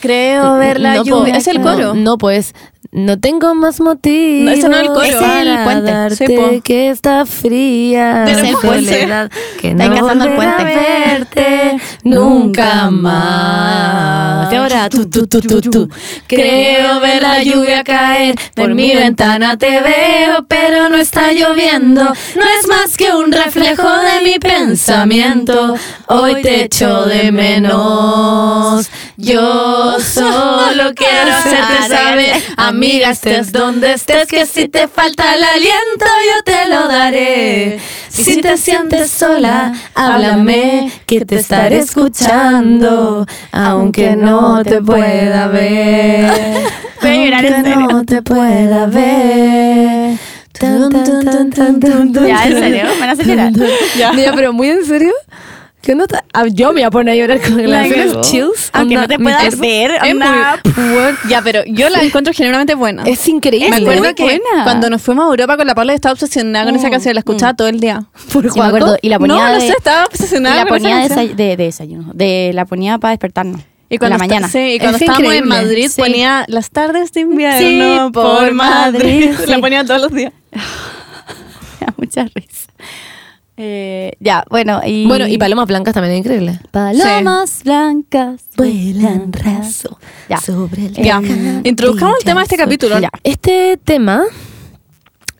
Creo ver la No, lluvia. po- ¿Es el coro? No, pues. No tengo más motivos No, ese no es el coro. Es el puente. darte que está fría Del la puente. que Está no cazando el volverá a puente. verte nunca más. Y ahora tú, tú, tú, tú, tú. Creo ver la lluvia caer por mi ventana te veo, pero no está lloviendo. No es más que un reflejo de mi pensamiento. Hoy te echo de menos. Yo solo quiero hacerte saber, amiga, estés donde estés, que si te falta el aliento yo te lo daré. Si te sientes sola, háblame, que te estaré escuchando, aunque no te pueda ver. Aunque no te pueda ver. Tan, tan, tan, Ya, en serio, me van a hacer llorar. Mira, pero muy en serio. ¿Qué onda? está- Ah, yo me voy a poner a llorar con cagó. chills. Aunque no te puedas ver, ya, pero yo la encuentro genuinamente buena. Es increíble. Me acuerdo que buena. cuando nos fuimos a Europa con la Paula estaba obsesionada con esa Mm, canción, la escuchaba todo el día. Por Sí, me acuerdo. Y la ponía no, no sé, estaba obsesionada la ponía de, desayuno. De, la ponía para despertarnos. Y en cuando la esta- mañana. sí, y cuando Es estábamos en. Madrid Sí. ponía las tardes de invierno Sí, por Madrid. La ponía todos los días. Me da mucha risa. Eh, ya, bueno. Y, Bueno, y Palomas Blancas también es increíble. Palomas blancas vuelan raso. Ya. sobre el Ya, introduzcamos el tema de este el capítulo. Ya. Este tema,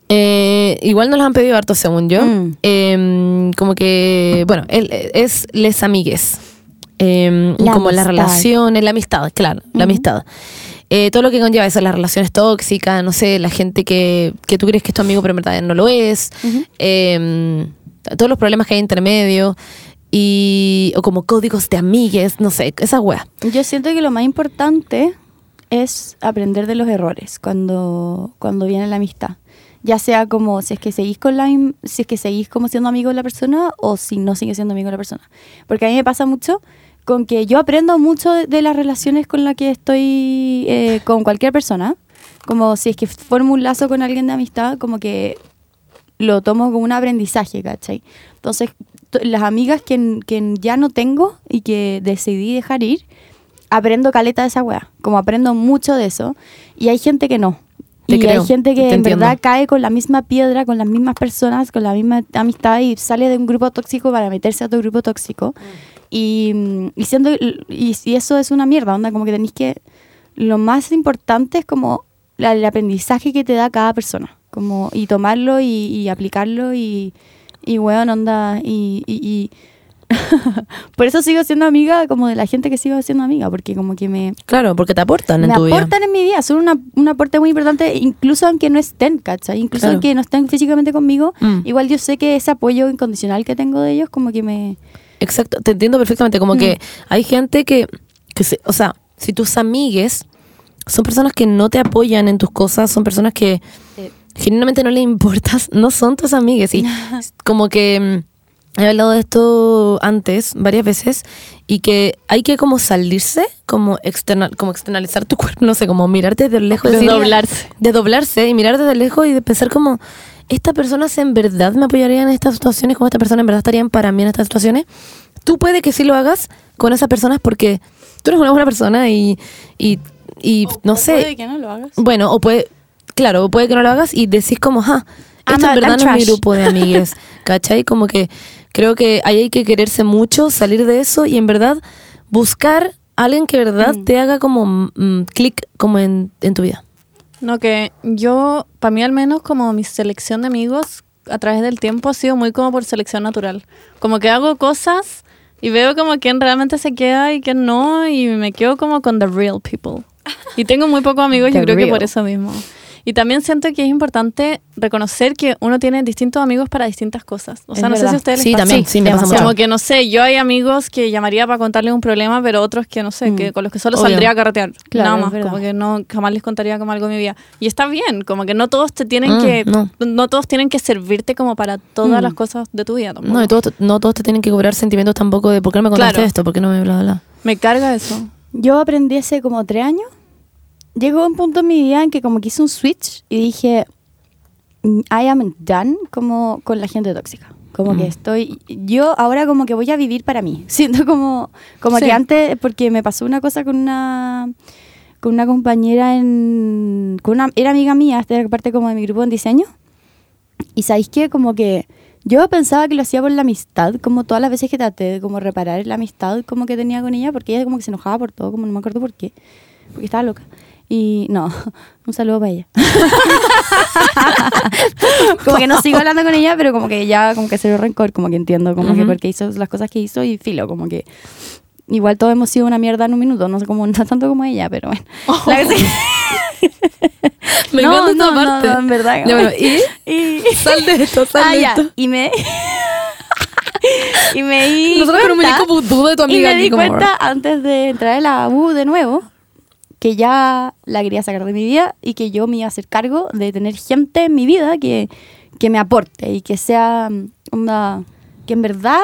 eh, igual nos lo han pedido harto, según yo. Mm. Eh, como que, bueno, él, eh, es les amigues. Eh, La como las relaciones, la amistad, claro, la amistad. Eh, todo lo que conlleva eso, las relaciones tóxicas, no sé, la gente que, que tú crees que es tu amigo, pero en verdad no lo es. Eh, todos los problemas que hay entre medio. Y, o como códigos de amigues, no sé, esa wea. Yo siento que lo más importante es aprender de los errores cuando, cuando viene la amistad. Ya sea como si es que seguís con la si es que seguís como siendo amigo de la persona o si no sigues siendo amigo de la persona. Porque a mí me pasa mucho con que yo aprendo mucho de, de las relaciones con las que estoy eh, con cualquier persona. Como si es que formo un lazo con alguien de amistad, como que lo tomo como un aprendizaje, ¿cachai? Entonces, las amigas que, que ya no tengo y que decidí dejar ir, aprendo caleta de esa weá. Como aprendo mucho de eso. Y hay gente que no. Te y creo, hay gente que en entiendo. verdad cae con la misma piedra, con las mismas personas, con la misma amistad y sale de un grupo tóxico para meterse a otro grupo tóxico. Y, mm, y siendo y, y eso es una mierda, onda, como que tenéis que lo más importante es como la- el aprendizaje que te da cada persona, como y tomarlo y, y aplicarlo y y weón, onda y, y- y- por eso sigo siendo amiga como de la gente que sigo siendo amiga, porque como que me Claro, porque te aportan en me tu vida. aportan en mi vida, son una, un aporte muy importante, incluso aunque no estén, ¿cachai? Incluso Claro. aunque no estén físicamente conmigo, Mm. igual yo sé que ese apoyo incondicional que tengo de ellos, como que me... Exacto, te entiendo perfectamente. Como Mm. que hay gente que, que se- o sea, si tus amigues son personas que no te apoyan en tus cosas, son personas que genuinamente no le importas, no son tus amigues. Y como que mm, he hablado de esto antes, varias veces, y que hay que como salirse, como, external, como externalizar tu cuerpo, no sé, como mirarte desde lejos. Desdoblarse. de doblarse y mirar desde lejos y de pensar como esta persona en verdad me apoyaría en estas situaciones, como esta persona en verdad estarían para mí en estas situaciones. Tú puede que sí lo hagas con esas personas porque tú eres una buena persona y, y, y no sé. Puede que no lo hagas. Bueno, o puede, claro, puede que no lo hagas y decís como, ah, I'm esto a- en verdad I'm no es mi grupo de amigues, ¿cachai? Como que creo que ahí hay que quererse mucho, salir de eso y en verdad buscar a alguien que verdad Mm. te haga como mm, clic como en, en tu vida. No, que yo, para mí al menos, como mi selección de amigos a través del tiempo ha sido muy como por selección natural. Como que hago cosas y veo como quién realmente se queda y quién no, y me quedo como con the real people. Y tengo muy pocos amigos, yo creo que real. por eso mismo. Y también siento que es importante reconocer que uno tiene distintos amigos para distintas cosas. O Es sea, no sé verdad. si a ustedes les Sí, pasa. también, sí, me pasa demasiado. Como mucho. que no sé, yo hay amigos que llamaría para contarles un problema, pero otros que no sé, Mm. que con los que solo Obvio. saldría a carretear. Claro, nada es más, como que no jamás les contaría como algo de mi vida. Y está bien, como que no todos te tienen Mm, que no. no. todos tienen que servirte como para todas Mm. las cosas de tu vida tampoco. No, y todos, no todos te tienen que cobrar sentimientos tampoco de por qué no me contaste Claro. esto, por qué no me bla, bla, bla. Me carga eso. Yo aprendí hace como tres años. Llegó un punto en mi vida en que como que hice un switch y dije, "Mm, I am done como con la gente tóxica. Como que Mm. estoy, yo ahora como que voy a vivir para mí. Siento como, como Sí. que antes, porque me pasó una cosa con una, con una compañera en, con una, era amiga mía, esta era parte como de mi grupo en diseño. Y sabéis que como que yo pensaba que lo hacía por la amistad, como todas las veces que traté de como reparar la amistad como que tenía con ella, porque ella como que se enojaba por todo, como no me acuerdo por qué, porque estaba loca. Y no, un saludo para ella. como que no sigo hablando con ella, pero como que ya como que se dio rencor, como que entiendo, como que Ujú. porque hizo las cosas que hizo y filo, como que igual todos hemos sido una mierda en un minuto, no sé cómo, no tanto como ella, pero bueno. La que Me no, no, no, parte. no, en verdad. Bueno, ¿y? y Sal de esto, sal ah, de ya. esto. Y me. y me di. Nosotros cuenta- vudú de tu Y amiga aquí como... antes de entrar a la U de nuevo que ya la quería sacar de mi vida y que yo me iba a hacer cargo de tener gente en mi vida que, que me aporte y que sea mm, una. que en verdad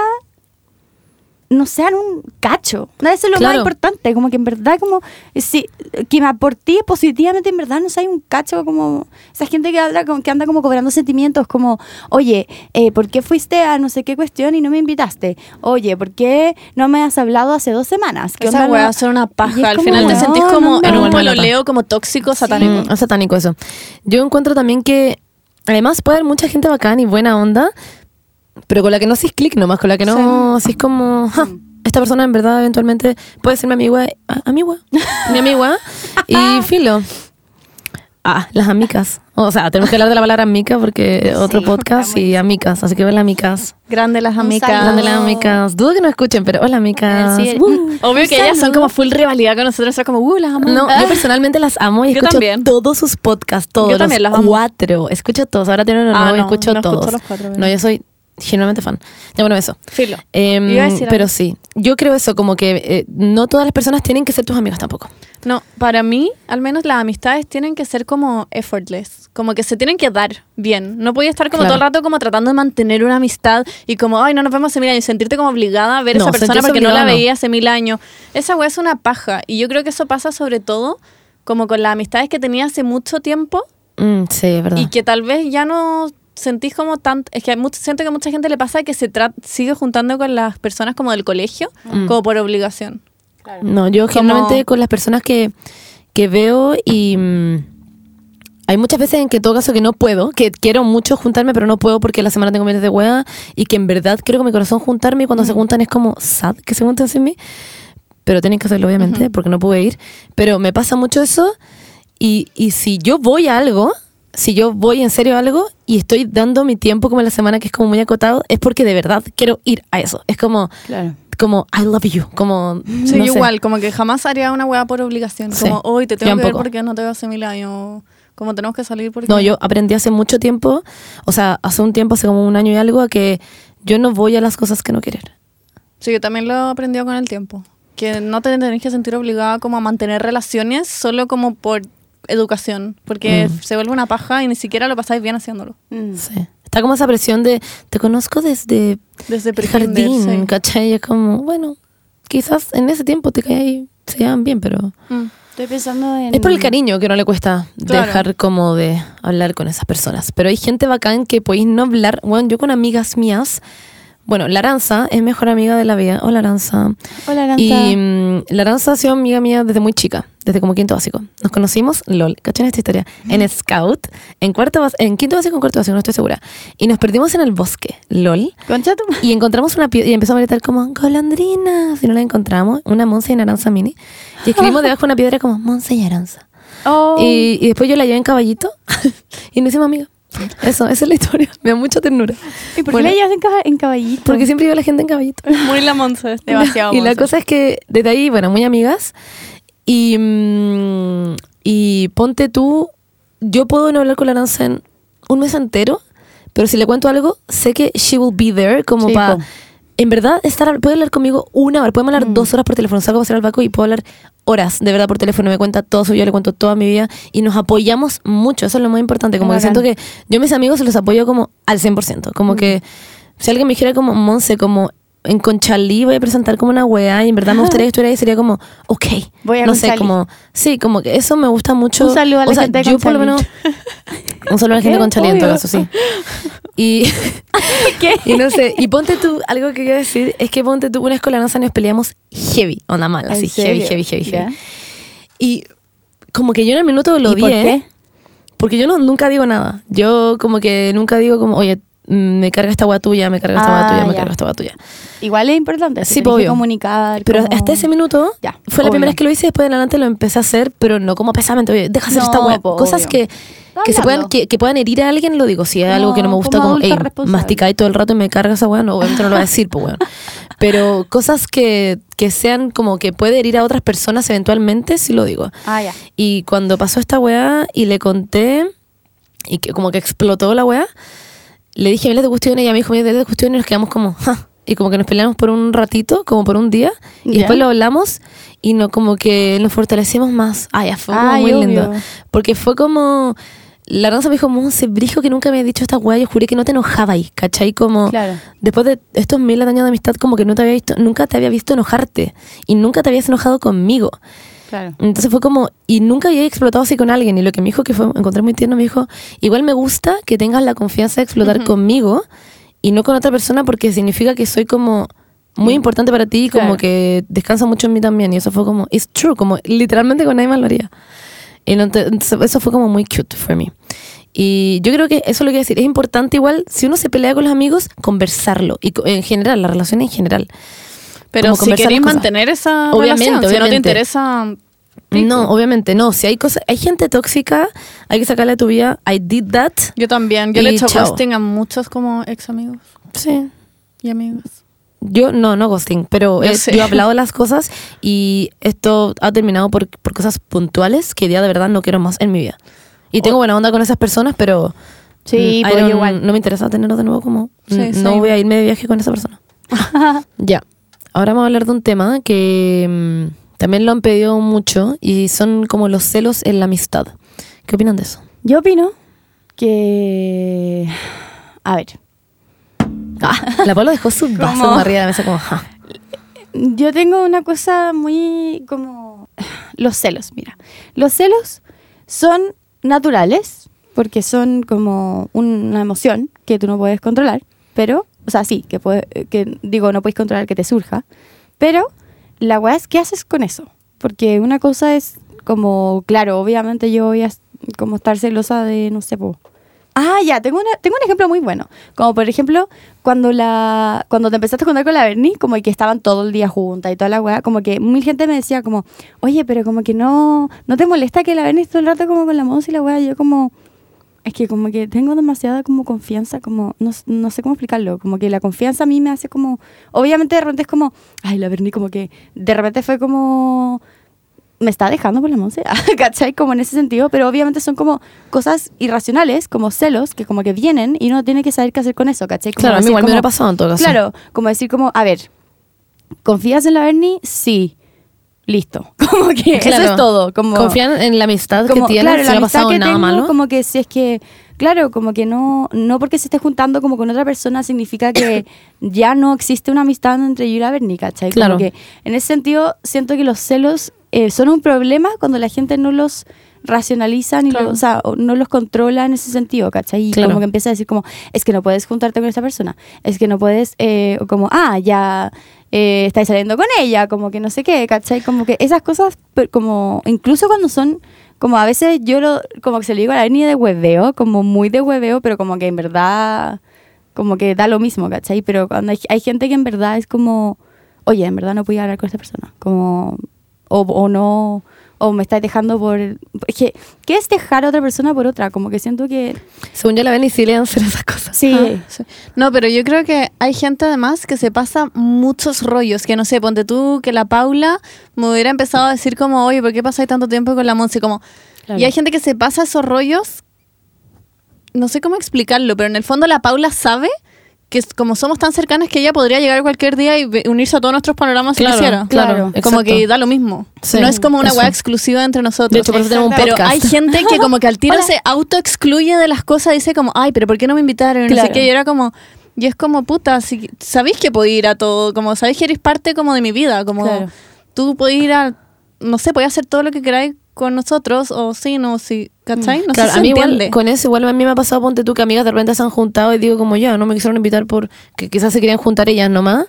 no sean un cacho. Eso es lo más Claro. importante, como que en verdad como si que me aporté positivamente en verdad no sean un cacho como esa gente que anda como, que anda como cobrando sentimientos como, "Oye, eh, ¿por qué fuiste a no sé qué cuestión y no me invitaste? Oye, ¿por qué no me has hablado hace dos semanas? ¿Qué Esa onda weá no- son una paja. Al como, final te no, sentís no, como no. en un pololeo como tóxico, satánico. Es satánico eso. Yo encuentro también que, además, puede haber mucha gente bacán y buena onda, pero con la que no haces clic nomás, con la que no, así es como, "Ja, esta persona en verdad eventualmente puede ser mi amiga, ah, amiga, mi amiga, y filo. Ah, las amigas. O sea, tenemos que hablar de la palabra amiga porque otro podcast y amigas, así que hola amigas. Grande las saludo. Grande las amigas. Dudo que no escuchen, pero hola. Sí, Uh. un- Obvio que ellas son como full rivalidad con nosotros, son como, uh, las amamos. No, yo personalmente las amo y Yo escucho también. todos sus podcasts, todos Yo también los las amo. cuatro. Escucho todos. Ahora tienen uno Ah, nuevo y no, escucho no escucho todos. los cuatro, no, yo soy genuinamente fan. Ya bueno, eso. Filo. Decir pero sí, yo creo eso, como que eh, no todas las personas tienen que ser tus amigos tampoco. No, para mí, al menos las amistades tienen que ser como effortless, como que se tienen que dar bien. No podía estar como Claro. todo el rato como tratando de mantener una amistad y como, ay, no nos vemos hace mil años, sentirte como obligada a ver a esa persona porque no la veía hace mil años. Esa weá es una paja y yo creo que eso pasa sobre todo como con las amistades que tenía hace mucho tiempo Mm, sí, es verdad. y que tal vez ya no sentís como tanto, es que siento que a mucha gente le pasa que se sigue juntando con las personas como del colegio, Mm. como por obligación. No, yo Como- generalmente con las personas que, que veo y mm, hay muchas veces en que en todo caso que no puedo, que quiero mucho juntarme, pero no puedo porque la semana tengo miles de hueá y que en verdad quiero con mi corazón juntarme y cuando se juntan es como sad que se junten sin mí. Pero tienen que hacerlo obviamente porque no pude ir. Pero me pasa mucho eso y, y si yo voy a algo, si yo voy en serio a algo y estoy dando mi tiempo como en la semana que es como muy acotado, es porque de verdad quiero ir a eso. Es como, Claro. como I love you, como... Sí, no sé. igual, como que jamás haría una weá por obligación. Sí, Como, hoy te yo tengo que ver porque no te veo hace mil años. Como tenemos que salir porque. No, yo aprendí hace mucho tiempo, o sea, hace un tiempo, hace como un año y algo, a que yo no voy a las cosas que no quiero. ir. Sí, yo también lo he aprendido con el tiempo. Que no te tenés que sentir obligada como a mantener relaciones solo como por educación. Porque Mm. se vuelve una paja y ni siquiera lo pasáis bien haciéndolo. Mm. Sí. Está como esa presión de, te conozco desde Desde el jardín, sí. ¿cachai? Y es como, bueno, quizás en ese tiempo te caí, se llevan bien, pero... Mm. Estoy pensando en Es por el cariño que no le cuesta Claro. dejar como de hablar con esas personas. Pero hay gente bacán que podéis no hablar. Bueno, yo con amigas mías, bueno, Laranza es mejor amiga de la vida. Hola, Laranza. Hola, Aranza. Y mm, Laranza ha sido amiga mía desde muy chica, desde como quinto básico. Nos conocimos, lol, ¿cachan esta historia? En Scout, en cuarto en quinto básico en cuarto básico, no estoy segura. Y nos perdimos en el bosque, lol. Concha tu Y encontramos una piedra y empezamos a gritar como golondrina. Si no la encontramos, una Monza y una Aranza mini. Y escribimos debajo de una piedra como Monza y Aranza. Oh. Y, y después yo la llevé en caballito y nos hicimos amigas. Eso, esa es la historia. Me da mucha ternura. ¿Y por Bueno, qué la llevas en, en caballito? Porque siempre iba la gente en caballito. Muy la Monse. Demasiado y la cosa es que desde ahí, bueno, muy amigas. Y, mm, y ponte tú, yo puedo no hablar con la Aranza en un mes entero, pero si le cuento algo, sé que she will be there como Sí, para... En verdad, estar, puede hablar conmigo una hora, podemos hablar Mm. dos horas por teléfono, salgo a hacer al banco y puedo hablar horas de verdad por teléfono, me cuenta todo eso, yo le cuento toda mi vida y nos apoyamos mucho, eso es lo más importante, como que Bacán. siento que yo a mis amigos se los apoyo como al 100%, como que si alguien me dijera como, Monse, como en Conchalí voy a presentar como una weá y en verdad me gustaría que estuviera ahí, sería como, ok. Voy a no sé, Conchalí. como, sí, como que eso me gusta mucho. Un saludo a la o sea, gente de yo por lo menos, Conchalí. un saludo a la gente de. Conchalí en todo Obvio. caso, sí. Y, ¿Qué? y no sé, y ponte tú, algo que quiero decir es que ponte tú, una vez con la NASA nos peleamos heavy, onda mal, así, ¿En heavy, serio? heavy, heavy, Ya. heavy. Y como que yo en el minuto lo ¿Y por odié, qué? porque yo no, nunca digo nada. Yo como que nunca digo como, oye, me carga esta weá tuya, me carga esta weá Ah, tuya, me ya. carga esta weá tuya. Igual es importante. Sí, obvio. comunicar. Pero como- hasta ese minuto Ya, fue la obvio. primera vez que lo hice, después en adelante lo empecé a hacer, pero no como pesadamente, oye, deja hacer No, esta po, Cosas obvio. que, que se puedan, que, que puedan herir a alguien, lo digo. Si es algo que no me gusta, como como, masticáis todo el rato y me carga esa weá, no, obviamente no lo voy a decir, pues weón. Pero cosas que, que sean como que puede herir a otras personas eventualmente, sí lo digo. Ah, ya. Y cuando pasó esta weá y le conté, y que como que explotó la weá, le dije miles de cuestiones y ella me dijo miles de cuestiones y nos quedamos como, "Ja". y como que nos peleamos por un ratito, como por un día, y Ya. después lo hablamos y no como que nos fortalecimos más. Ay, ya fue como Ay, muy obvio. lindo. Porque fue como, la Ranza me dijo, Monse, brijo que nunca me había dicho esta weá, yo juré que no te enojabais, ¿cachai? Como, Claro. después de estos de años de amistad, como que no te había visto, nunca te había visto enojarte, y nunca te habías enojado conmigo. Claro. Entonces fue como, y nunca había explotado así con alguien. Y lo que me dijo, que fue, encontré muy tierno, me dijo, igual me gusta que tengas la confianza de explotar conmigo y no con otra persona porque significa que soy como muy importante para ti y como Claro. que descansa mucho en mí también. Y eso fue como, it's true, como literalmente con nadie más lo haría. Y no te- eso fue como muy cute for me. Y yo creo que eso es lo que decir. Es importante igual, si uno se pelea con los amigos, conversarlo. Y en general, la relación en general. Pero si queréis mantener esa Obviamente, relación, si no te obviamente. interesa... No, obviamente no. Si hay cosas, hay gente tóxica, hay que sacarla de tu vida. I did that. Yo también. Yo le he hecho chao. ghosting a muchos como ex amigos Sí. y amigos. Yo, no, no ghosting, pero Yo sé. yo he hablado de las cosas y esto ha terminado por, por cosas puntuales que ya de verdad no quiero más en mi vida. Y tengo buena onda con esas personas, pero Sí, mm, pues, igual. no me interesa tenerlo de nuevo como Sí, mm, sí. no voy a irme de viaje con esa persona. ya. Ahora vamos a hablar de un tema que mm, también lo han pedido mucho y son como los celos en la amistad. ¿Qué opinan de eso? Yo opino que... A ver, La Paula dejó su vaso arriba de la mesa como... "Ja". yo tengo una cosa muy como... Los celos, mira. Los celos son naturales porque son como una emoción que tú no puedes controlar, pero, o sea, sí, que, puede, que digo, no puedes controlar que te surja, pero la weá es qué haces con eso. Porque una cosa es como, claro, obviamente yo voy a como estar celosa de, no sé, po. Ah, ya, tengo, una, tengo un ejemplo muy bueno. Como por ejemplo, cuando la cuando te empezaste a contar con la Bernie, como que estaban todo el día juntas y toda la weá, como que mil gente me decía como, oye, pero como que no, no te molesta que la Bernie todo el rato como con la música y la weá. Yo como, es que como que tengo demasiada como confianza, como, no, no sé cómo explicarlo, como que la confianza a mí me hace como, obviamente de repente es como, ay, la Bernie como que, de repente fue como, me está dejando por la Monse, ¿cachai? Como en ese sentido, pero obviamente son como cosas irracionales, como celos, que como que vienen y uno tiene que saber qué hacer con eso, ¿cachai? Como Claro, a mí igual me como- hubiera pasado en todo caso. Claro, como decir como, a ver, ¿confías en la Bernie? Sí. Listo. Como que eso Claro. es todo. Como, Confían en la amistad como, que tienen, claro, si la no ha pasado que nada tengo, malo. como que si es que, claro, como que no, no porque se esté juntando como con otra persona significa que ya no existe una amistad entre yo y la Bernie, ¿cachai? Como Claro. que en ese sentido siento que los celos eh, son un problema cuando la gente no los racionaliza ni Claro. lo- o sea, no los controla en ese sentido, ¿cachai? Y Claro. como que empieza a decir como, es que no puedes juntarte con esta persona, es que no puedes, eh, o como, ah, ya eh, estáis saliendo con ella, como que no sé qué, ¿cachai? Como que esas cosas, como, incluso cuando son, como a veces yo lo, como que se le digo a la Bernie de hueveo, como muy de hueveo, pero como que en verdad, como que da lo mismo, ¿cachai? Pero cuando hay, hay gente que en verdad es como, oye, en verdad no voy a hablar con esta persona, como, o, o no, o me estáis dejando por, es que, ¿qué es dejar a otra persona por otra? Como que siento que, Según yo la ven y sí le dan hacer esas cosas. sí, Ah, sí. No, pero yo creo que hay gente además que se pasa muchos rollos, que no sé, ponte tú que la Paula me hubiera empezado a decir como, oye, ¿por qué pasáis tanto tiempo con la Monse? Como, Claro. Y hay gente que se pasa esos rollos, no sé cómo explicarlo, pero en el fondo la Paula sabe que como somos tan cercanas que ella podría llegar cualquier día y unirse a todos nuestros panoramas si Claro, quisiera. claro, Claro. Como que da lo mismo. Sí, no es como una weá exclusiva entre nosotros. De hecho, por eso tenemos un pero podcast. hay gente que como que al tiro se auto-excluye de las cosas, dice como, ay, pero ¿por qué no me invitaron? No sé Claro. qué, y era como, y es como, puta, si, sabéis que puedo ir a todo, como sabéis que eres parte como de mi vida, como Claro. tú puedes ir a, no sé, puedes hacer todo lo que queráis con nosotros, o sí, no, sí, ¿cachai? No claro, sé si a mí entiende. igual, con eso igual a mí me ha pasado, ponte tú, que amigas de repente se han juntado y digo como ya, no me quisieron invitar por que quizás se querían juntar ellas nomás.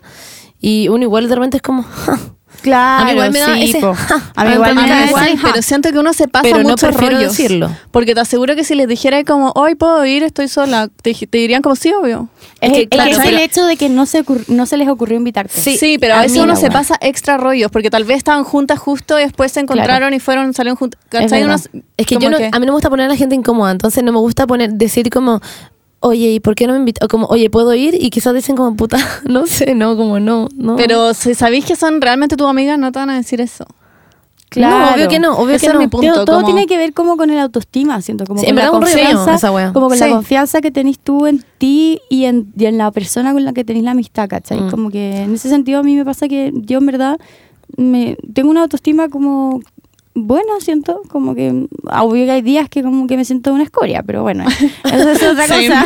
Y uno igual de repente es como, ja, claro, A mí igual me da sí, ese- a mí igual me da ese- igual, pero siento que uno se pasa pero no muchos prefiero rollos. decirlo. Porque te aseguro que si les dijera como, hoy puedo ir, estoy sola, te, te dirían como, sí, obvio. Es, que, que, claro, es el pero- hecho de que no se, no se les ocurrió invitarte. Sí, Sí, pero a a veces uno se pasa extra rollos, porque tal vez estaban juntas justo y después se encontraron y fueron, salieron juntas. Es que yo no, a mí no me gusta poner a la gente incómoda, entonces no me gusta poner decir como, oye, ¿y por qué no me invitas? O como, oye, ¿puedo ir? Y quizás dicen como, puta, no sé, no, como no, no. Pero si sabéis que son realmente tus amigas, no te van a decir eso. No, obvio que no, obvio Ese que no. mi punto. Pero todo como- tiene que ver como con el autoestima, siento, como Sí, con la confianza, wea. como con Sí. la confianza que tenés tú en ti y en, y en la persona con la que tenés la amistad, ¿cachai? Mm. Como que en ese sentido a mí me pasa que yo en verdad me, tengo una autoestima como bueno, siento como que, obvio que hay días que como que me siento una escoria, pero bueno, eso es otra cosa.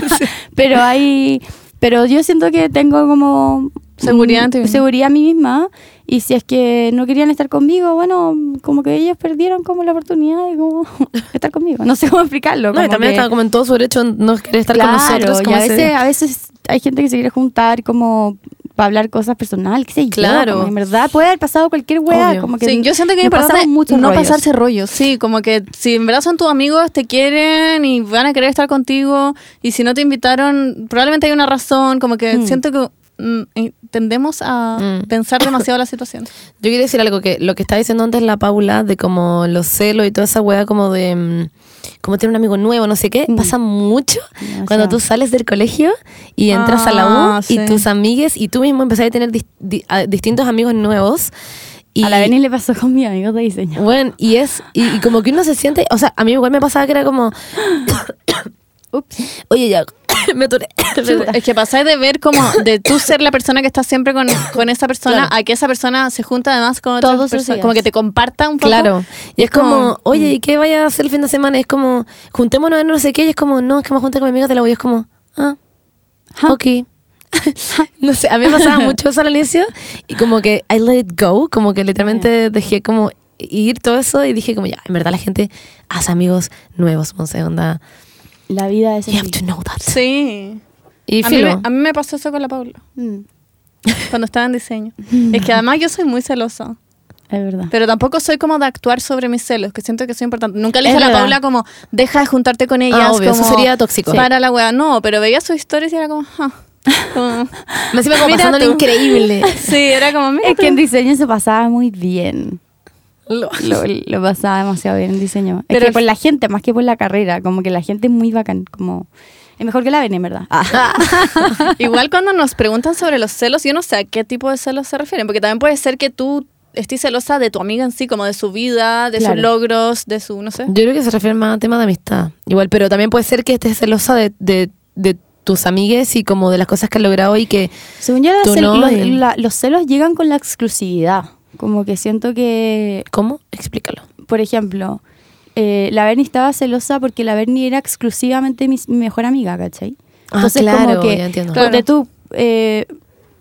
pero hay, pero yo siento que tengo como Seguridad seguridad a mí misma y si es que no querían estar conmigo, bueno, como que ellos perdieron como la oportunidad de como estar conmigo. No sé cómo explicarlo. No, y como también que- estaba como en todo su derecho no querer estar claro, con nosotros. y a veces, a veces hay gente que se quiere juntar como para hablar cosas personales, qué sé yo. Claro. como en verdad puede haber pasado cualquier weá. Como que Sí, yo siento que es nos pasamos importante muchos no rollos. pasarse rollos. Sí, como que si en verdad son tus amigos, te quieren y van a querer estar contigo. Y si no te invitaron, probablemente hay una razón. Como que Mm. siento que mm, tendemos a Mm. pensar demasiado la situación. Yo quería decir algo que lo que estaba diciendo antes la Paula de como los celos y toda esa wea como de mm, como tener un amigo nuevo, no sé qué, Mm. pasa mucho cuando tú sales del colegio y entras a la U Ah, y tus amigues y tú mismo empezás a tener dis- di- a- distintos amigos nuevos. Y, A la Beni le pasó con mi amigo de diseño. Bueno, y es, y, y como que uno se siente, o sea, a mí igual me pasaba que era como, Ups. oye, ya, me atoré. Es que pasáis de ver como de tú ser la persona que está siempre con, con esa persona Claro. a que esa persona se junta además con otras Todos personas. Como que te comparta un poco. Claro. Y es Es como, como, oye, ¿y qué vaya a hacer el fin de semana? Y es como, juntémonos en no sé qué. Y es como, no, es que me junté con mi amiga de la U. Y es como, ah, Ja. ok. no sé, a mí me pasaba mucho eso al inicio. Y como que I let it go. Como que literalmente dejé como ir todo eso. Y dije como, ya, en verdad la gente hace amigos nuevos. No sé, onda. La vida es You have así. to know that. Sí. Y A mí, me, a mí me pasó eso con la Paula Mm, cuando estaba en diseño. es que además yo soy muy celosa. es verdad. Pero tampoco soy como de actuar sobre mis celos, que siento que eso es importante. Nunca le dije a la. Paula como, deja de juntarte con ellas. Ah, obvio, eso como, sería tóxico. Para la wea. No, pero veía sus historias y era como, "Ah". Como- Me encima como tú. increíble. Sí, era como, mira Es que en diseño se pasaba muy bien. Lo- Lo, lo pasaba demasiado bien en diseño. Pero es que por la gente, más que por la carrera. Como que la gente es muy bacán. Como, es mejor que la Beni, en verdad. Igual cuando nos preguntan sobre los celos, yo no sé a qué tipo de celos se refieren, porque también puede ser que tú estés celosa de tu amiga en sí, como de su vida, de Claro. sus logros, de su, no sé. Yo creo que se refiere más a tema de amistad. Igual, pero también puede ser que estés celosa de, de, de tus amigues y como de las cosas que has logrado y que... Según yo, Tú los, cel- no, los, y- la- los celos llegan con la exclusividad. Como que siento que, ¿Cómo? Explícalo. por ejemplo, eh, la Bernie estaba celosa porque la Bernie era exclusivamente mi, mi mejor amiga, ¿cachai? Ah, claro, ya entiendo. Ponte tú, eh,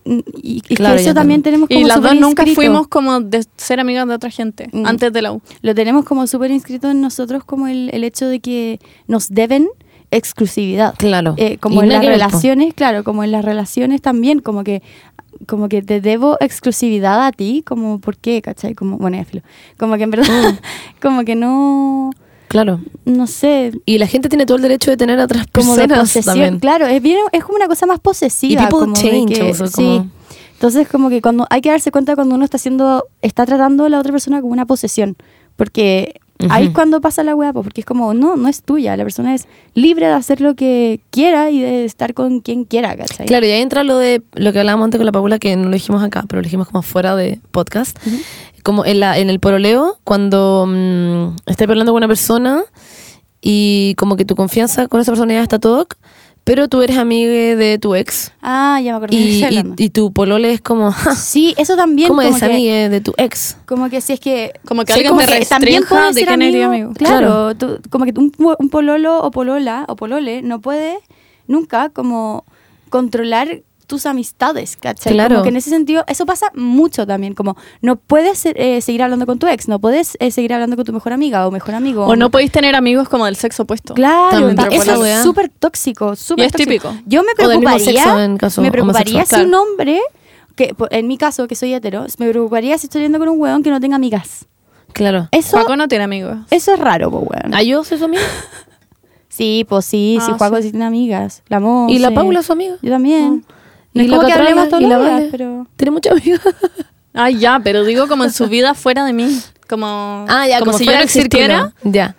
y, y Claro, que eso también entiendo. tenemos como Y las súper dos nunca inscrito. fuimos como de ser amigas de otra gente, Mm. antes de la U. Lo tenemos como súper inscrito en nosotros como el, el hecho de que nos deben exclusividad. Claro. Eh, como Y en las que relaciones, claro, como en las relaciones también, como que como que te debo exclusividad a ti, como por qué, ¿cachai? Como, bueno, ya filo. Como que en verdad, Mm. como que no, Claro. no sé, Y la gente tiene todo el derecho de tener a otras como de posesión. también. Claro, es bien, es como una cosa más posesiva. Y people como change que- also, sí. como- Entonces, como que cuando hay que darse cuenta cuando uno está haciendo, está tratando a la otra persona como una posesión. Porque ahí es cuando pasa la weá, po, porque es como, no, no es tuya. La persona es libre de hacer lo que quiera y de estar con quien quiera, ¿cachai? Claro, y ahí entra lo de lo que hablábamos antes con la Paula, que no lo dijimos acá, pero lo dijimos como fuera de podcast. Como en, la, en el poroleo, cuando mm, estás hablando con una persona y como que tu confianza con esa persona ya está todo, pero tú eres amiga de tu ex Ah, ya me acordé. y, tu polole es como, "Ja, Sí, eso también. ¿cómo como eres que- amiga de tu ex? Como que si es que... Como que Sí, alguien como te que también puede de ser quién eres amigo. Claro, tú- como que un, un pololo o polola o polole no puede nunca como controlar tus amistades, ¿cachai? Claro. Como que en ese sentido, eso pasa mucho también, como no puedes eh, seguir hablando con tu ex, no puedes eh, seguir hablando con tu mejor amiga o mejor amigo. O no podéis tener amigos como del sexo opuesto. Claro, eso es súper tóxico, súper típico. Yo me preocuparía, caso me preocuparía si un hombre, que en mi caso que soy hetero, me preocuparía si estoy yendo con un weón que no tenga amigas. Claro. Eso, Paco no tiene amigos. eso es raro, pues weón. ¿Ah, yo soy su amiga? Sí, pues sí, Ah, si Juaco sí. sí tiene amigas. La Monse. ¿Y la Paula es su amiga? Yo también. No ¿Y es la como que hablemos todos ¿Y la los días, pero... Tiene muchas amigas. Ay, ya, pero digo como en su vida fuera de mí. Como, Ah, ya, como, si yo fuera no existiera. Ya.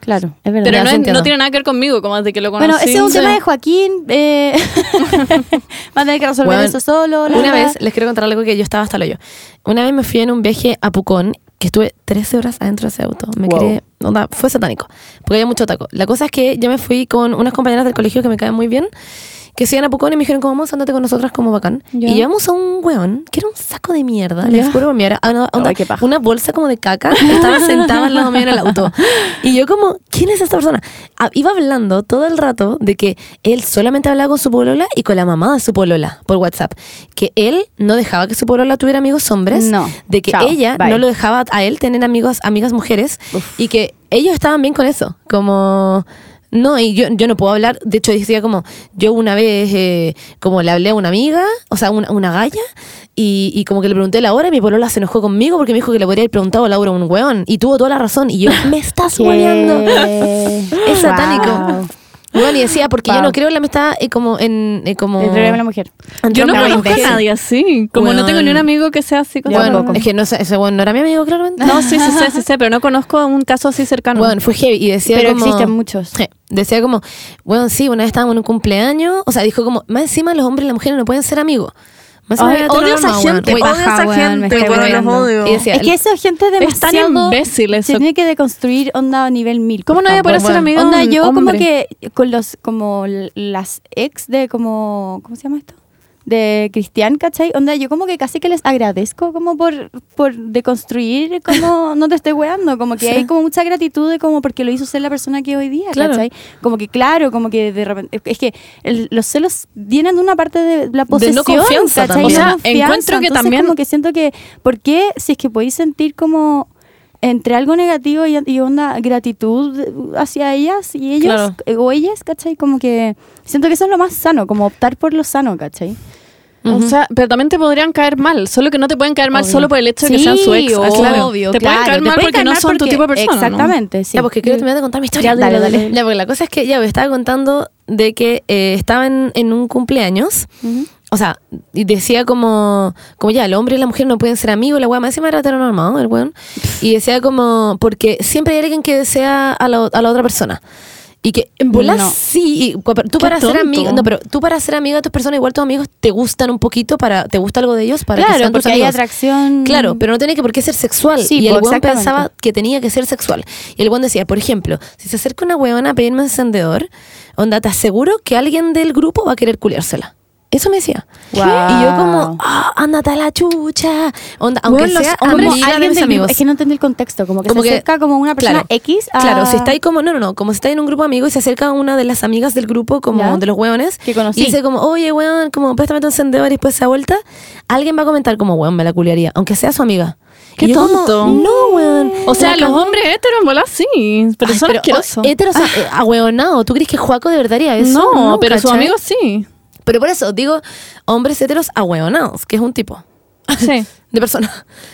Claro, es verdad. Pero no, es- no tiene nada que ver conmigo, como desde que lo conocí. bueno, ese es un tema de Joaquín. Eh... Va a tener que resolver Bueno, eso solo. Una verdad. vez, les quiero contar algo que yo estaba hasta el hoyo. Una vez me fui en un viaje a Pucón, que estuve 13 horas adentro de ese auto. Me Wow. quedé, onda, fue satánico, porque había mucho taco. La cosa es que yo me fui con unas compañeras del colegio que me caen muy bien, que se iban a Pucón y me dijeron, como vamos, andate con nosotras como bacán. Ya. Y llevamos a un weón que era un saco de mierda. Les Ya. juro por mi ara- ah, no, onda, Ay, una bolsa como de caca. Estaba sentada al lado mío en el auto. Y yo como, ¿quién es esta persona? Ah, iba hablando todo el rato de que él solamente hablaba con su polola y con la mamá de su polola por WhatsApp. Que él no dejaba que su polola tuviera amigos hombres. No. De que Chao. ella Bye. no lo dejaba a él tener amigos, amigas mujeres. Y que ellos estaban bien con eso. Como... No, y yo, yo no puedo hablar, de hecho decía como, yo una vez eh, como le hablé a una amiga, o sea, una, una galla, y, y como que le pregunté la hora y mi polola se enojó conmigo porque me dijo que le podría haber preguntado a Laura un weón, y tuvo toda la razón, y yo, me estás hueveando. Es satánico. Wow. Bueno, y decía, porque yo no creo en la amistad eh, como en... eh, como El problema de la mujer. Yo no conozco a nadie así. Como no tengo ni un Weón. amigo que sea así con Bueno, tampoco. es que no sé, ese weón no era mi amigo, claramente. No, sí, sí sé, sí sé, pero no conozco un caso así cercano. Bueno, fue heavy y decía Pero como... existen muchos. Sí, Decía como, bueno, sí, una vez estábamos en un cumpleaños, o sea, dijo como, más encima los hombres y las mujeres no pueden ser amigos. Más Ay, odio a esa gente, odio a esa gente, los odio. Y decía, Es que esa gente Es tan demasiado imbécil eso. se tiene que deconstruir onda a nivel mil. ¿Cómo no voy a poder ser amigo de Onda, yo como que con los como las ex de como ¿cómo se llama esto? De Cristian, ¿cachai? Onda, yo como que casi que les agradezco como por, por deconstruir, como no te estoy weando, como que Sí. hay como mucha gratitud de como porque lo hizo ser la persona que hoy día, Claro. ¿cachai? Como que claro, como que de repente, es que el- los celos vienen de una parte de la posesión, confianza ¿cachai? también. De O sea, confianza. encuentro que Entonces, también- como que siento que, ¿por qué si es que podéis sentir como entre algo negativo y, y onda gratitud hacia ellas y ellos Claro. eh, o ellas, ¿cachai? Como que siento que eso es lo más sano, como optar por lo sano, ¿cachai? O sea, pero también te podrían caer mal, solo que no te pueden caer mal Obvio. solo por el hecho de que Sí, sean su ex. Claro. obvio, te claro, pueden caer te mal pueden porque caer no son tu porque- tipo de persona. ¿no? Exactamente, sí. Ya, porque quiero terminar de contar mi historia. Ya, dale, dale. Ya, porque la cosa es que ya me estaba contando de que eh, estaba en, en un cumpleaños. Ujú. O sea, decía como, como ya, el hombre y la mujer no pueden ser amigos, la weá más encima era heteronormado, el weón. Y decía como, porque siempre hay alguien que desea a la, a la otra persona. Y que en bolas No. sí, y tú Qué para ser amigo, no, pero tú para ser amigo de tus personas, igual tus amigos te gustan un poquito para, te gusta algo de ellos para que Claro, sean tus porque hay atracción. Claro, pero no tiene que por qué ser sexual. Sí, y el weón pensaba que tenía que ser sexual. Y el weón decía, por ejemplo, si se acerca una weona a pedirme un encendedor, onda, te aseguro que alguien del grupo va a querer culiársela. Eso me decía. Wow. Y yo como, ah, ándate a la chucha. Onda, aunque Bueno, los sea hombres, amiga de mis del amigos. Es que no entendí el contexto, como que Como se que- acerca como una persona claro. X a... Claro, si está ahí como, no, no, no, como si está en un grupo de amigos y se acerca una de las amigas del grupo, como Ya. de los hueones, Que conocí. y dice como, oye, weón, como préstame tu encendedor y después se vuelta, alguien va a comentar como, weón, me la culiaría, aunque sea su amiga. Qué Y yo como, tonto. no, weón. O sea, los hombres heteros en bola sí, pero Ay, son pero, asquerosos. oh, heteros, eh, ahueonado. ¿Tú crees que Juaco de verdad haría eso? no, pero sus amigos sí. Pero por eso digo, hombres heteros ahueonados, que es un tipo. Sí. de persona.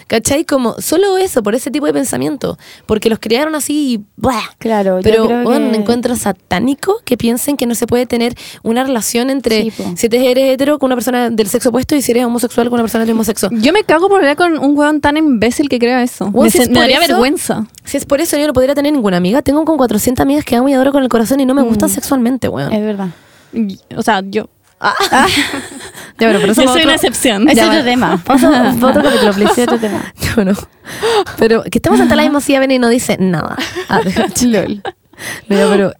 ¿Cachai? Como solo eso, por ese tipo de pensamiento. Porque los criaron así y ¡buah! Claro, yo Pero creo bueno, que- encuentro satánico que piensen que no se puede tener una relación entre Sí, si eres hetero con una persona del sexo opuesto y si eres homosexual con una persona del mismo sexo. Yo me cago por hablar con un weón tan imbécil que crea eso. Bueno, me si es me daría eso- vergüenza. Si es por eso yo no podría tener ninguna amiga. Tengo con 400 amigas que amo y adoro con el corazón y no me gustan sexualmente, weón. Es verdad. O sea, yo. Ya, bueno, pero eso Yo es soy otro- una excepción. Es Ya, otro tema. A- otro capítulo, please. Es otro tema. Yo no. Pero que estamos en la misma silla, y no dice nada. Ah, Lol. Mira, pero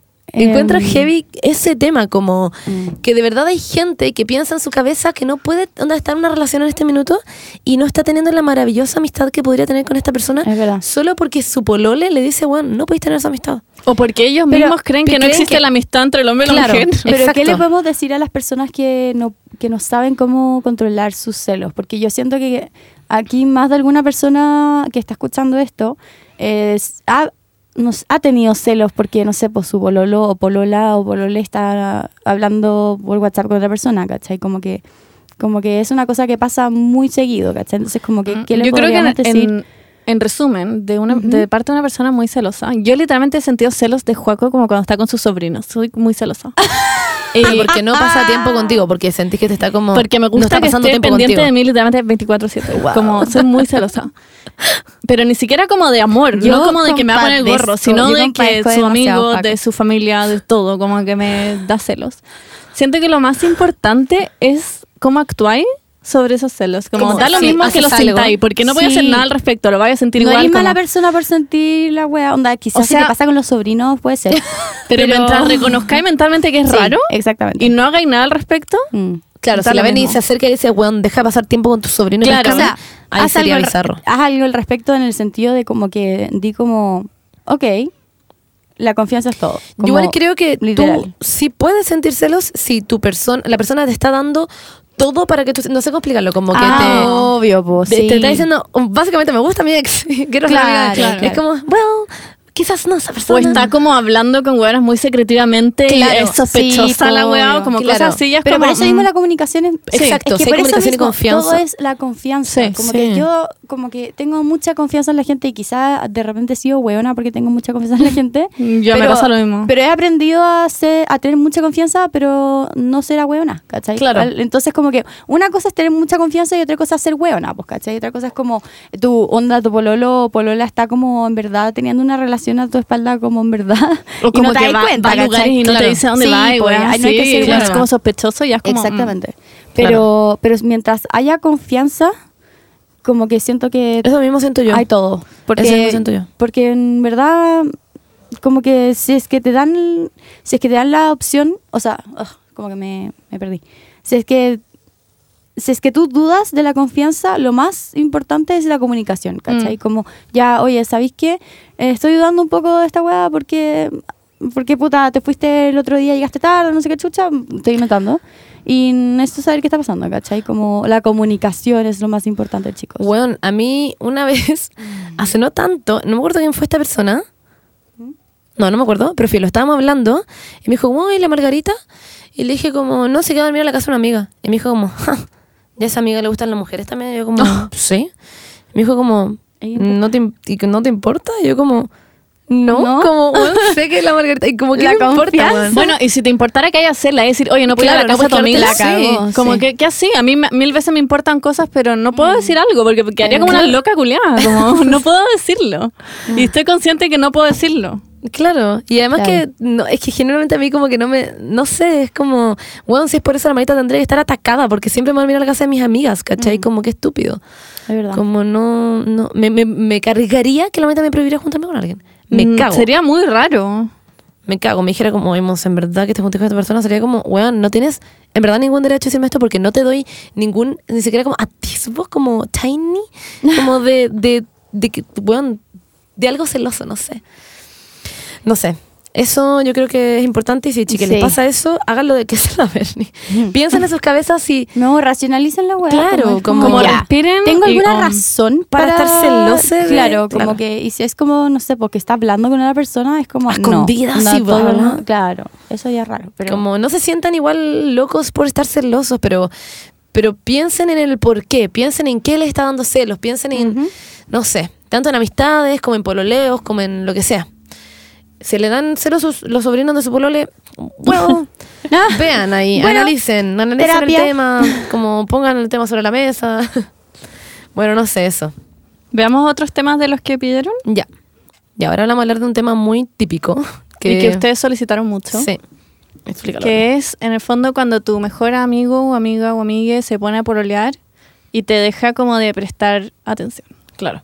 encuentro Em. heavy ese tema, como Mm. que de verdad hay gente que piensa en su cabeza que no puede onda, estar en una relación en este minuto y no está teniendo la maravillosa amistad que podría tener con esta persona Es verdad. solo porque su polole le dice, bueno, no podéis tener esa amistad. O porque ellos Pero- mismos creen que no existe que- la amistad entre el hombre y la Claro. mujer. Pero Exacto. ¿qué le podemos decir a las personas que no, que no saben cómo controlar sus celos? Porque yo siento que aquí más de alguna persona que está escuchando esto es- ha, nos, ha tenido celos porque, no sé, pues su pololo o polola o polole está hablando por WhatsApp con otra persona, ¿cachai? Como que, como que es una cosa que pasa muy seguido, ¿cachai? Entonces como que, ¿qué le Mm, yo creo que en, decir? en- en resumen, de, una, de parte de una persona muy celosa, yo literalmente he sentido celos de Juaco como cuando está con sus sobrinos. Soy muy celosa. Porque no pasa tiempo contigo, porque sentís que te está como. Porque me no gusta está que esté pendiente contigo. de mí literalmente 24-7. Wow. Como soy muy celosa. Pero ni siquiera como de amor, Yo no como de que me va a poner el gorro, sino de que su amigo, de su familia, de todo, como que me da celos. Siento que lo más importante es cómo actuáis sobre esos celos. Como, Como, da lo sí, mismo que algo. sintáis, porque no voy a hacer nada al respecto, lo voy a sentir no igual. eres mala como- persona por sentir la wea. Onda, quizás O si sea- te pasa con los sobrinos, puede ser. pero, mientras reconozcáis mentalmente que es Sí, raro Exactamente. y no hagáis nada al respecto, Mm. Claro, si lo la ven y se acerca y dice, weón, deja pasar tiempo con tu sobrino. y Claro, O pescame", sea, ahí haz sería algo, al- bizarro. haz algo al respecto en el sentido de como que di como, ok, la confianza es todo. Yo igual creo que literal. tú sí puedes sentir celos si tu persona, la persona te está dando todo para que tú, no sé cómo explicarlo, como que Ah, te... obvio, pues, te, sí. te está diciendo, básicamente me gusta mi ex, quiero ser amiga de- Claro, Es claro. como, well, quizás no esa o persona. está como hablando con hueonas muy secretivamente y Claro, es sospechosa sí, la hueá, obvio. como Claro. cosas así. es Pero como, por eso mismo mm, la comunicación es... Exacto, es que por eso comunicación y mismo confianza. Todo es la confianza. Sí, como sí. que yo como que tengo mucha confianza en la gente y quizá de repente he sido hueona porque tengo mucha confianza en la gente. Ya me pasa lo mismo. Pero he aprendido a, ser, a tener mucha confianza, pero no ser a hueona, ¿cachai? Claro. Entonces como que una cosa es tener mucha confianza y otra cosa es ser hueona, pues, ¿cachai? Y otra cosa es como tu onda, tu pololo o polola está como en verdad teniendo una relación a tu espalda como en verdad. O y como no te que das va, cuenta, va lugares y no Claro. te dice a dónde Sí, va y pues, no hay que ser es como sospechoso y ya es como... mm. Exactamente. Pero, pero mientras haya confianza, como que siento que Eso mismo siento yo. hay todo. Porque, Eso mismo siento yo. porque en verdad, como que si es que te dan, si es que te dan la opción, o sea, como que me, me perdí. Si es que si es que tú dudas de la confianza, lo más importante es la comunicación, ¿cachai? Mm. Como, ya, oye, ¿sabéis qué? Eh, estoy dudando un poco de esta weá porque, porque, puta, te fuiste el otro día, llegaste tarde, no sé qué chucha, estoy inventando. Y necesito saber qué está pasando, ¿cachai? Como la comunicación es lo más importante, chicos. Weón, a mí una vez, hace no tanto, no me acuerdo quién fue esta persona. No, no me acuerdo, pero fíjate, lo estábamos hablando y me dijo, como, ¿y la Margarita? Y le dije como, no, se quedó a dormir a la casa de una amiga. Y me dijo como, ja, ¿ya a esa amiga le gustan las mujeres también? Y yo como, sí. Me dijo como, ¿no te, y que no te importa? Y yo como, no, ¿No? como, weón, sé que es la Margarita. Y como, ¿qué La me importa? Bueno, y si te importara que hay hacerla, es decir, oye, no puedo ir a Claro, la no casa quedarte- la cagó, como sí. que, que así, a mí mil veces me importan cosas, pero no puedo decir algo porque quedaría como una Claro. loca culiada, como no puedo decirlo. Y estoy consciente que no puedo decirlo. Claro, y además Claro. que no, es que generalmente a mí como que no me, no sé, es como, bueno, si es por eso la marita tendría que estar atacada, porque siempre me voy a mirar la casa de mis amigas, ¿cachai? Mm. Como que estúpido. Es verdad. Como no, no, me, me, me cargaría que la marita me prohibiera juntarme con alguien. Me Mm, cago. Sería muy raro. Me cago, me dijera como, vemos, en verdad que te juntes con esta persona, sería como, weón, no tienes en verdad ningún derecho a decirme esto porque no te doy ningún, ni siquiera como atisbo, como tiny, como de, de, de que, weón, de algo celoso, no sé. No sé. Eso yo creo que es importante y si chicas les Sí. pasa eso, háganlo de que se la Bernie. Piensen en sus cabezas y No, racionalicen la weá. Claro, como- Como ya, respiren Tengo alguna um, razón para para, estar celosa Claro, como claro. que, y si es como, no sé, porque está hablando con una persona, es como. A no, escondidas no, y todo mundo- Claro, eso ya es raro. Pero como no se sientan igual locos por estar celosos, pero, pero piensen en el por qué, piensen en qué les está dando celos, piensen en, no sé, tanto en amistades como en pololeos, como en lo que sea. Si le dan celos sus- los sobrinos de su polole, bueno, Ah, vean ahí, Bueno, analicen, analicen terapia. el tema, como pongan el tema sobre la mesa. bueno, no sé eso. Veamos otros temas de los que pidieron Ya. Y ahora vamos a hablar de un tema muy típico. Que, y que ustedes solicitaron mucho. Sí. Explícalo. Que es, en el fondo, cuando tu mejor amigo o amiga o amigue se pone a pololear y te deja como de prestar atención. Claro.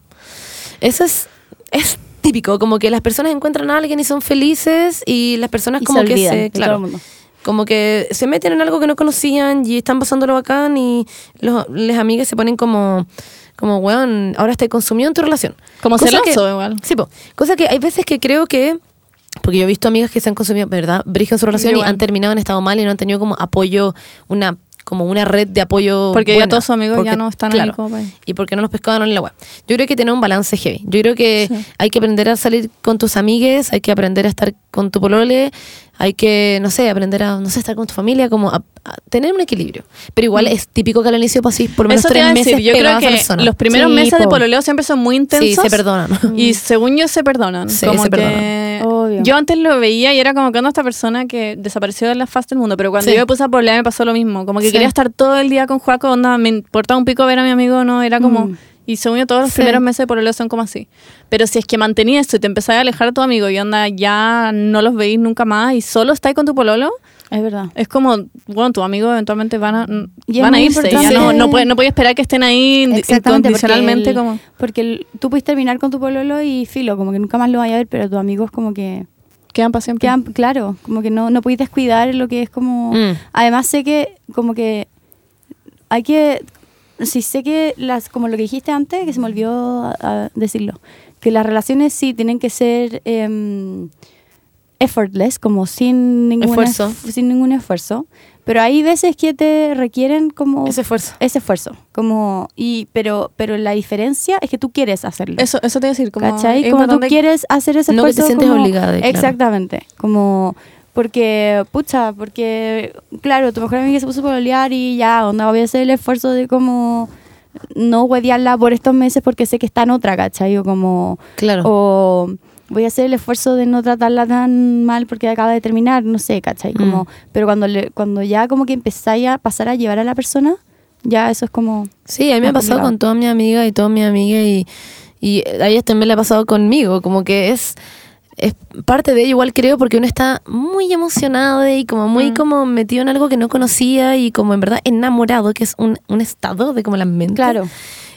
Eso es, es típico, como que las personas encuentran a alguien y son felices y las personas Y como se que se, claro, como que se meten en algo que no conocían y están pasándolo bacán y los, les amigas se ponen como, como, weón, ahora estoy consumido en tu relación. Como Cosa celoso que- igual. Sí, po. cosa que hay veces que creo que, porque yo he visto amigas que se han consumido, ¿verdad? Brillo en su relación y han terminado en estado mal y no han tenido como apoyo, una como una red de apoyo Porque ya todos sus amigos ya no están claro, ahí como para- y porque no los pescaban en la web. Yo creo que tener un balance heavy. Yo creo que Sí. hay que aprender a salir con tus amigues, hay que aprender a estar con tu polole, hay que, no sé, aprender a, no sé, estar con tu familia, como a, a tener un equilibrio. Pero igual es típico que al inicio pasís por menos Mm. Tres meses yo creo que los primeros Sí, meses de po. pololeo siempre son muy intensos. Sí, se perdonan. Y según yo se perdonan. Sí, como se que perdonan. Obvio. Yo antes lo veía y era como que anda esta persona que desapareció de la faz del mundo. Pero cuando Sí. yo me puse a pololear me pasó lo mismo. Como que Sí. quería estar todo el día con Juaco, onda, me importaba un pico ver a mi amigo, no, era como... Mm. Y según yo, todos los Sí. primeros meses de pololeo son como así. Pero si es que mantenías esto y te empezás a alejar a tu amigo y onda, ya no los veis nunca más y solo estáis con tu pololo, Es verdad. Es como, bueno, tus amigos eventualmente van a, van a irse. Ya no, no, puede, no puede esperar que estén ahí incondicionalmente. porque el- como, Porque el- tú puedes terminar con tu pololo y filo, como que nunca más lo vaya a ver, pero tus amigos como que quedan para siempre. quedan, claro, como que no, no puedes descuidar lo que es como... Mm. Además sé que como que hay que... Sí, sé que las, como lo que dijiste antes, que se me olvidó a- a decirlo, que las relaciones sí tienen que ser em, effortless, como sin ningún, Esfuerzo. esf- sin ningún esfuerzo, pero hay veces que te requieren como Ese esfuerzo. ese esfuerzo, como y pero pero la diferencia es que tú quieres hacerlo. Eso, eso te iba a decir. Como, ¿Cachai? es Como tú quieres hacer ese No que te esfuerzo. sientes como- obligada, claro. Exactamente. Como, porque, pucha, porque, claro, tu mejor amiga se puso a pololear y ya, onda, voy a hacer el esfuerzo de como no huevearla por estos meses porque sé que está en otra, ¿cachai? O como, Claro. o voy a hacer el esfuerzo de no tratarla tan mal porque acaba de terminar, no sé, ¿cachai? Como, Mm. pero cuando, le, cuando ya como que empezáis a pasar a llevar a la persona, ya eso es como... Sí, a mí me ha pasado complicado. con toda mi amiga y toda mi amiga y, y a ellas también le ha pasado conmigo, como que es, es parte de ello igual creo porque uno está muy emocionado y como muy Mm. como metido en algo que no conocía y como en verdad enamorado, que es un, un estado de como la mente. Claro.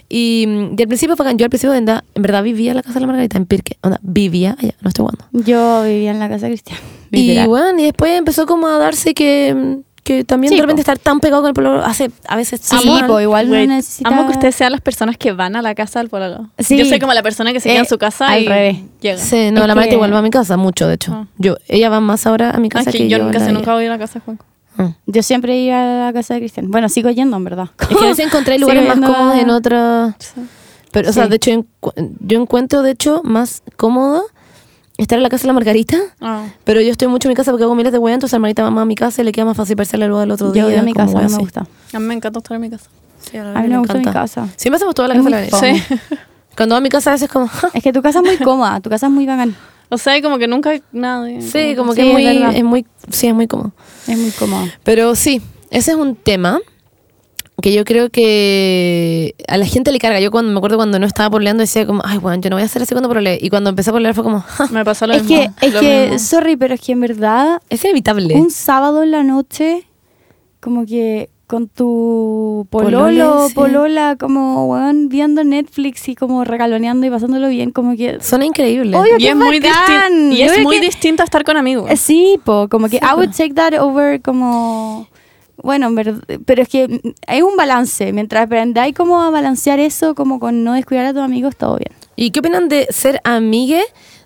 Y, mm, y al principio fue yo al principio en verdad, en verdad vivía en la casa de la Margarita en Pirque, onda, vivía allá, no estoy jugando. Yo vivía en la casa de Cristian. Y bueno, y después empezó como a darse que, que también Sí, de repente po. estar tan pegado con el pololo hace a veces Sí, po, igual Wait, no necesita... Amo que ustedes sean las personas que van a la casa del pololo. Sí. Yo soy como la persona que se queda Eh, en su casa al y revés. llega. Sí, no, Es la que- igual va a mi casa, mucho de hecho. Ah. Yo, ella va más ahora a mi Ah, casa que, yo de nunca ella. voy a la casa de Juanco. Ah. Yo siempre iba a la casa de Cristian. Bueno, sigo yendo, en verdad. Es que a veces encontré lugares Sigo más cómodos en otra... Pero, o sea, Sí. de hecho, yo encuentro, de hecho, más cómodo estar en la casa de la Margarita. Ah. Pero yo estoy mucho en mi casa porque hago miles de weas, entonces la Margarita va más a mi casa y le queda más fácil verse luego del otro día. Yo voy a mi casa, no me gusta. A mí me encanta estar en mi casa. Sí, a, A mí le me gusta mi encanta. casa. Siempre hacemos toda la Es casa de la. Sí. Cuando va a mi casa a veces como... Es que tu casa es muy cómoda, tu casa es muy bacán. O sea, como que nunca nadie. sí, como que es es muy, es muy... Sí, es muy cómodo. Es muy cómoda. Pero sí, ese es un tema que yo creo que a la gente le carga. Yo cuando me acuerdo cuando no estaba pololeando decía como, ay, bueno, yo no voy a hacer así cuando pololee. Y cuando empecé a pololear fue como, "Ja, Me pasó lo Es mismo. que, es lo que, mismo. sorry, pero es que en verdad, es inevitable. un sábado en la noche, como que con tu pololo, sí. polola, como, weón, viendo Netflix y como regaloneando y pasándolo bien, como que... Suena increíble. Obvio. Y que es muy, distin- y es muy que- distinto a estar con amigos. Eh, Sí, po, como que Sí, I would po. take that over como... Bueno, pero es que hay un balance. Mientras aprendáis como a balancear eso, como con no descuidar a tus amigos, todo bien. ¿Y qué opinan de ser amigue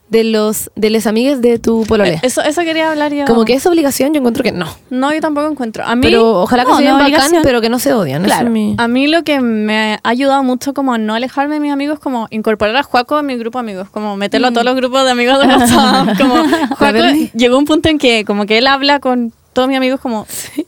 de los de las amigues de tu polole? Eh, Eso, eso quería hablar yo. Como que es obligación, yo encuentro que no. No, yo tampoco encuentro. A mí, Pero ojalá que no, se no bacán, obligación. pero que no se odian. Claro. es mi- a mí lo que me ha ayudado mucho como a no alejarme de mis amigos, como incorporar a Juaco en mi grupo de amigos, como meterlo a todos los grupos de amigos de WhatsApp. como Juaco llegó un punto en que como que él habla con todos mis amigos como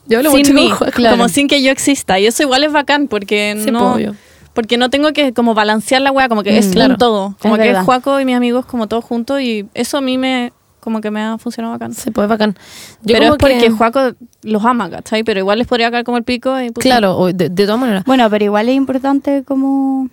Yo hablo sin mucho con mí, Juaco. como sin que yo exista. Y eso igual es bacán porque Sí, no... po, obvio. Porque no tengo que como balancear la weá, como que Mm, es claro. un todo. Como Es que verdad. es Juaco y mis amigos como todos juntos y eso a mí me como que me ha funcionado bacán. Se puede bacán. Yo Pero como es porque que- Juaco los ama, ¿cachai? Pero igual les podría caer como el pico y puta. Claro, o de, de todas maneras. Bueno, pero igual es importante como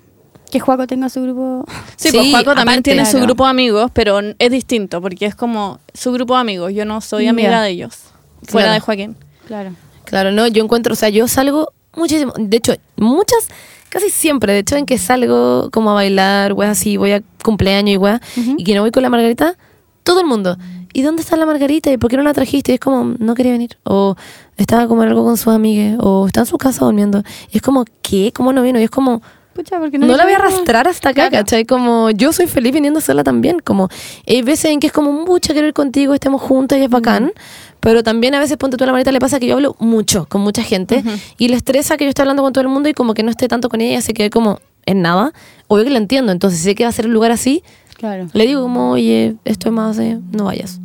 que Juaco tenga su grupo. Sí, Sí, pues Juaco también tiene su grupo de amigos, pero es distinto porque es como su grupo de amigos. Yo no soy amiga de ellos, fuera Claro. de Joaquín. Claro. Claro, no, yo encuentro, o sea, yo salgo muchísimo, de hecho, muchas, casi siempre, de hecho, en que salgo como a bailar, weas así, voy a cumpleaños y weas, y que no voy con la Margarita, todo el mundo, ¿y dónde está la Margarita? ¿Y por qué no la trajiste? Y es como, no quería venir, o estaba como en algo con sus amigas, o está en su casa durmiendo, y es como, ¿qué? ¿Cómo no vino? Y es como, Pucha, no, la voy a arrastrar hasta acá, Claro. ¿cachai? Como yo soy feliz viniendo sola también. Como hay veces en que es como mucho quiero ir contigo, estemos juntas y es bacán. Pero también a veces, ponte tú la manita, le pasa que yo hablo mucho con mucha gente y le estresa que yo esté hablando con todo el mundo y como que no esté tanto con ella, se quede como en nada. Obvio que lo entiendo. Entonces, si sé que va a ser un lugar así, Claro. le digo como, oye, esto es más, eh, no vayas.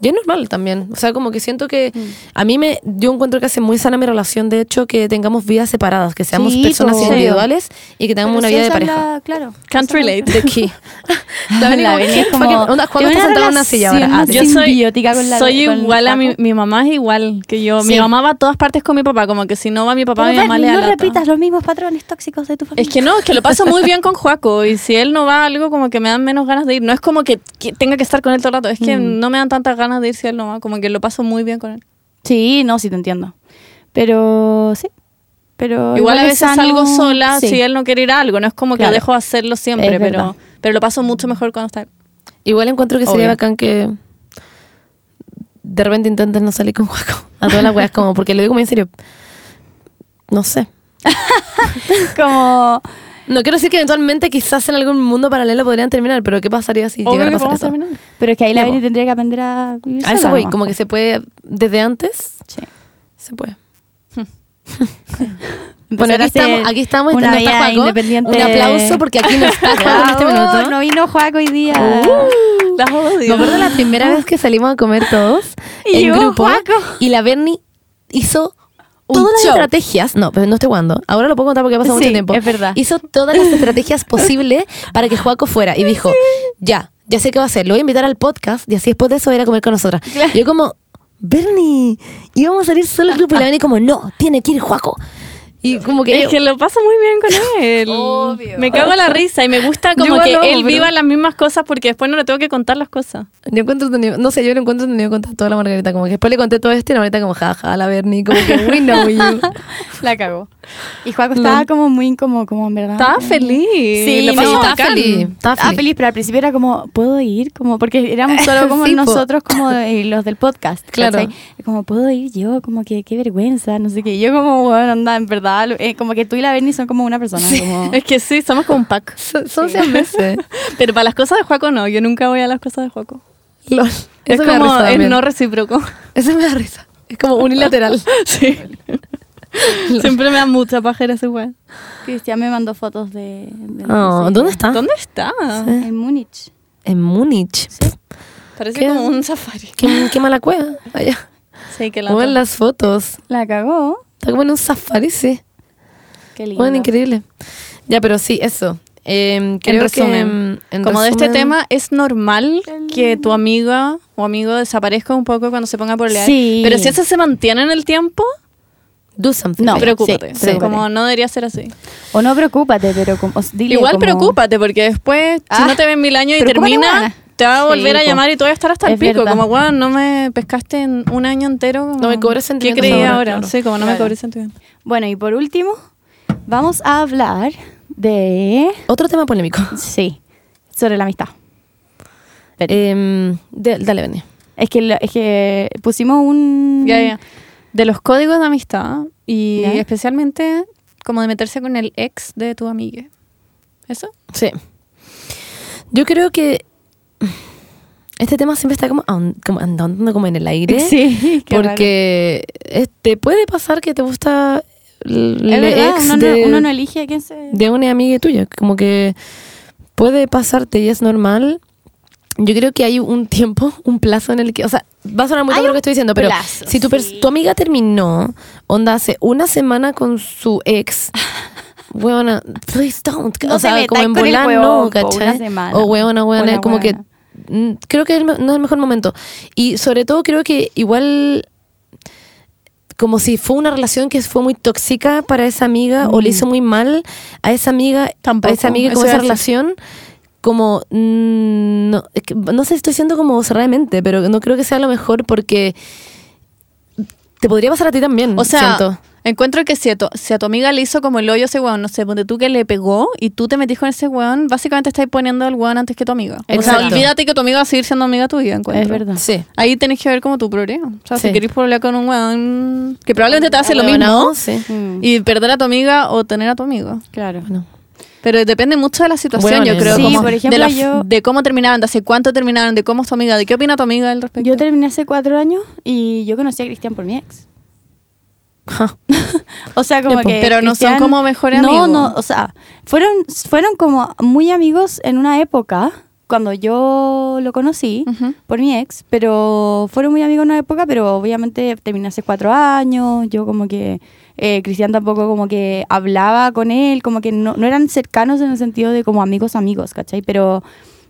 Y es normal también. O sea, como que siento que Mm. a mí me, yo encuentro que hace muy sana mi relación, de hecho, que tengamos vidas separadas, que seamos Sí, personas po. individuales y que tengamos Pero una si vida de pareja. la- claro. Can't relate. ¿De qué? La La como, Beni ¿qué es como- onda? Juan tiene está una sentado en una silla ahora. Ah, Yo soy, con la- soy con igual a mi, mi mamá es igual que yo. Sí. Mi mamá va a todas partes con mi papá, como que si no va mi papá, Pero mi mamá Bernie, le da no lata. repitas los mismos patrones tóxicos de tu familia. Es que no, es que lo paso muy bien con Juaco y si él no va a algo como que me dan menos ganas de ir. No es como que, que tenga que estar con él todo el rato, es que Mm. no me dan tantas ganas de ir si él no va, como que lo paso muy bien con él. Sí, no, sí te entiendo. Pero sí. Pero Igual a es veces sano- salgo sola sí. si él no quiere ir a algo. No es como que Claro. dejo de hacerlo siempre, Es verdad. pero, pero lo paso mucho mejor cuando está él. Igual encuentro que sería Obvio. bacán que de repente intenten no salir con Juaco. A todas las weas, como, porque lo digo muy en serio. No sé. Como. No quiero decir que eventualmente quizás en algún mundo paralelo podrían terminar, pero ¿qué pasaría si llegara a pasar eso? terminar. Pero es que ahí la po. tendría que aprender a vivir A eso voy, como que se puede, desde antes, Sí. se puede. Empezar Bueno, aquí estamos, aquí estamos, una no está independiente. Un aplauso porque aquí no está Juaco en este minuto. No vino Juaco hoy día. Las odio. Me acuerdo la primera vez que salimos a comer todos Y en grupo Juaco. y la Bernie hizo Todas las estrategias. No, pero no estoy jugando. Ahora lo puedo contar porque ha pasado Sí, mucho tiempo. es verdad. Hizo todas las estrategias posibles para que Juaco fuera y dijo, ya, ya sé qué va a hacer. Lo voy a invitar al podcast y así después de eso va a ir a comer con nosotras. Claro. Yo como, Bernie, íbamos a salir solo el grupo y la Bernie como, no, tiene que ir Juaco. Y como que... Es que lo paso muy bien con él. Obvio. Me cago en la risa y me gusta Yo como igual que amo, él pero- viva las mismas cosas porque después no le tengo que contar las cosas. Yo encuentro no sé, yo lo encuentro entendido contar toda la Margarita, como que después le conté todo esto y la Margarita como, jaja, la Bernie, como que we know you. La cagó. Y Juaco estaba como muy como, como en verdad. Estaba feliz. Sí, lo no, pasó estaba bacán. feliz. Estaba Estaba feliz. feliz, pero al principio era como, ¿puedo ir? Como, porque éramos solo como Sí, nosotros, como de- los del podcast. Claro. ¿cachai? Como, ¿puedo ir yo? Como que, qué vergüenza, no sé qué. Y Yo como, bueno, anda, en verdad, lo- eh, como que tú y la Bernie son como una persona. Como, Es que sí, somos como un pack. Son, son 100 veces. Pero para las cosas de Juaco no, yo nunca voy a las cosas de Juaco. Es da como, es no recíproco. Eso me da risa. Es como unilateral. Sí. Siempre me da mucha pajera ese weón. Cristian me mandó fotos de... de Oh, sí, ¿Dónde está? ¿Dónde está? En Múnich. En Múnich. Parece ¿Qué? como un safari. ¿Qué, qué mala cueva. Allá. Sí, que la Como en las fotos. La cagó. Está como en un safari, sí. Qué lindo. Bueno, increíble. Ya, pero sí, eso. Eh, creo resumen, que. en Como de este tema, ¿es normal que tu amiga o amigo desaparezca un poco cuando se ponga por leer? Sí. Pero si eso se mantiene en el tiempo, Do something. No, preocúpate. sí, preocúpate. Como no debería ser así. O no preocúpate, pero como, dile Igual como- preocúpate, porque después, si Ah, no te ven mil años y termina. Te va a Sí, volver a llamar y tú vas a estar hasta el pico. verdad. Como, weón, no me pescaste en un año entero. como, No me cobres ¿Qué sentimientos creí ahora, ahora? claro. Sí, como no me cobres sentimientos. Bueno, y por último, vamos a hablar de... Otro tema polémico. Sí, sobre la amistad. Eh, de- dale, Benny. es, que, lo- es que pusimos un... Ya, ya. De los códigos de amistad y ¿Ya? especialmente como de meterse con el ex de tu amiga. ¿Eso? Sí. Yo creo que este tema siempre está como, an- como andando como en el aire. Sí. Porque este, puede pasar que te gusta el ex uno, de, no, uno no elige a quién se... de una amiga tuya. Como que puede pasarte y es normal. Yo creo que hay un tiempo, un plazo en el que, o sea, va a sonar muy lo que estoy diciendo, pero plazo, si tu, sí. tu amiga terminó, onda, hace una semana con su ex, weona, please don't. No o sea, como en volar, no, ¿cachai? O weona, weona, es como que weona. Creo que no es el mejor momento. Y sobre todo creo que igual como si fue una relación que fue muy tóxica para esa amiga o le hizo muy mal a esa amiga, Tampoco, a esa amiga con esa relación. Como, mm, no, no sé si estoy siendo como cerradamente, pero no creo que sea lo mejor porque te podría pasar a ti también. O sea, siento. Encuentro que si a, tu, si a tu amiga le hizo como el hoyo a ese weón, no sé, ponte tú que le pegó y tú te metís con ese weón, básicamente estás poniendo al weón antes que tu amiga. O sea, olvídate que tu amiga va a seguir siendo amiga tuya, encuentro. Es verdad. Sí. Ahí tenés que ver como tu problema. O sea, Sí. si querés hablar con un weón que probablemente te hace lo mismo Sí. Mm, y perder a tu amiga o tener a tu amigo. claro. Bueno. Pero depende mucho de la situación, Bueno, yo creo. sí, como por ejemplo, de, la- yo- de cómo terminaron, de hace cuánto terminaron, de cómo es tu amiga, de qué opina tu amiga al respecto. Yo terminé hace cuatro años y yo conocí a Cristian por mi ex. O sea, como que. pero no son como mejores no, amigos. No, o sea, fueron, fueron como muy amigos en una época, cuando yo lo conocí, por mi ex, pero fueron muy amigos en una época, pero obviamente terminé hace cuatro años, yo como que. Eh, Cristian tampoco como que hablaba con él, como que no, no eran cercanos en el sentido de como amigos amigos, ¿cachai? Pero,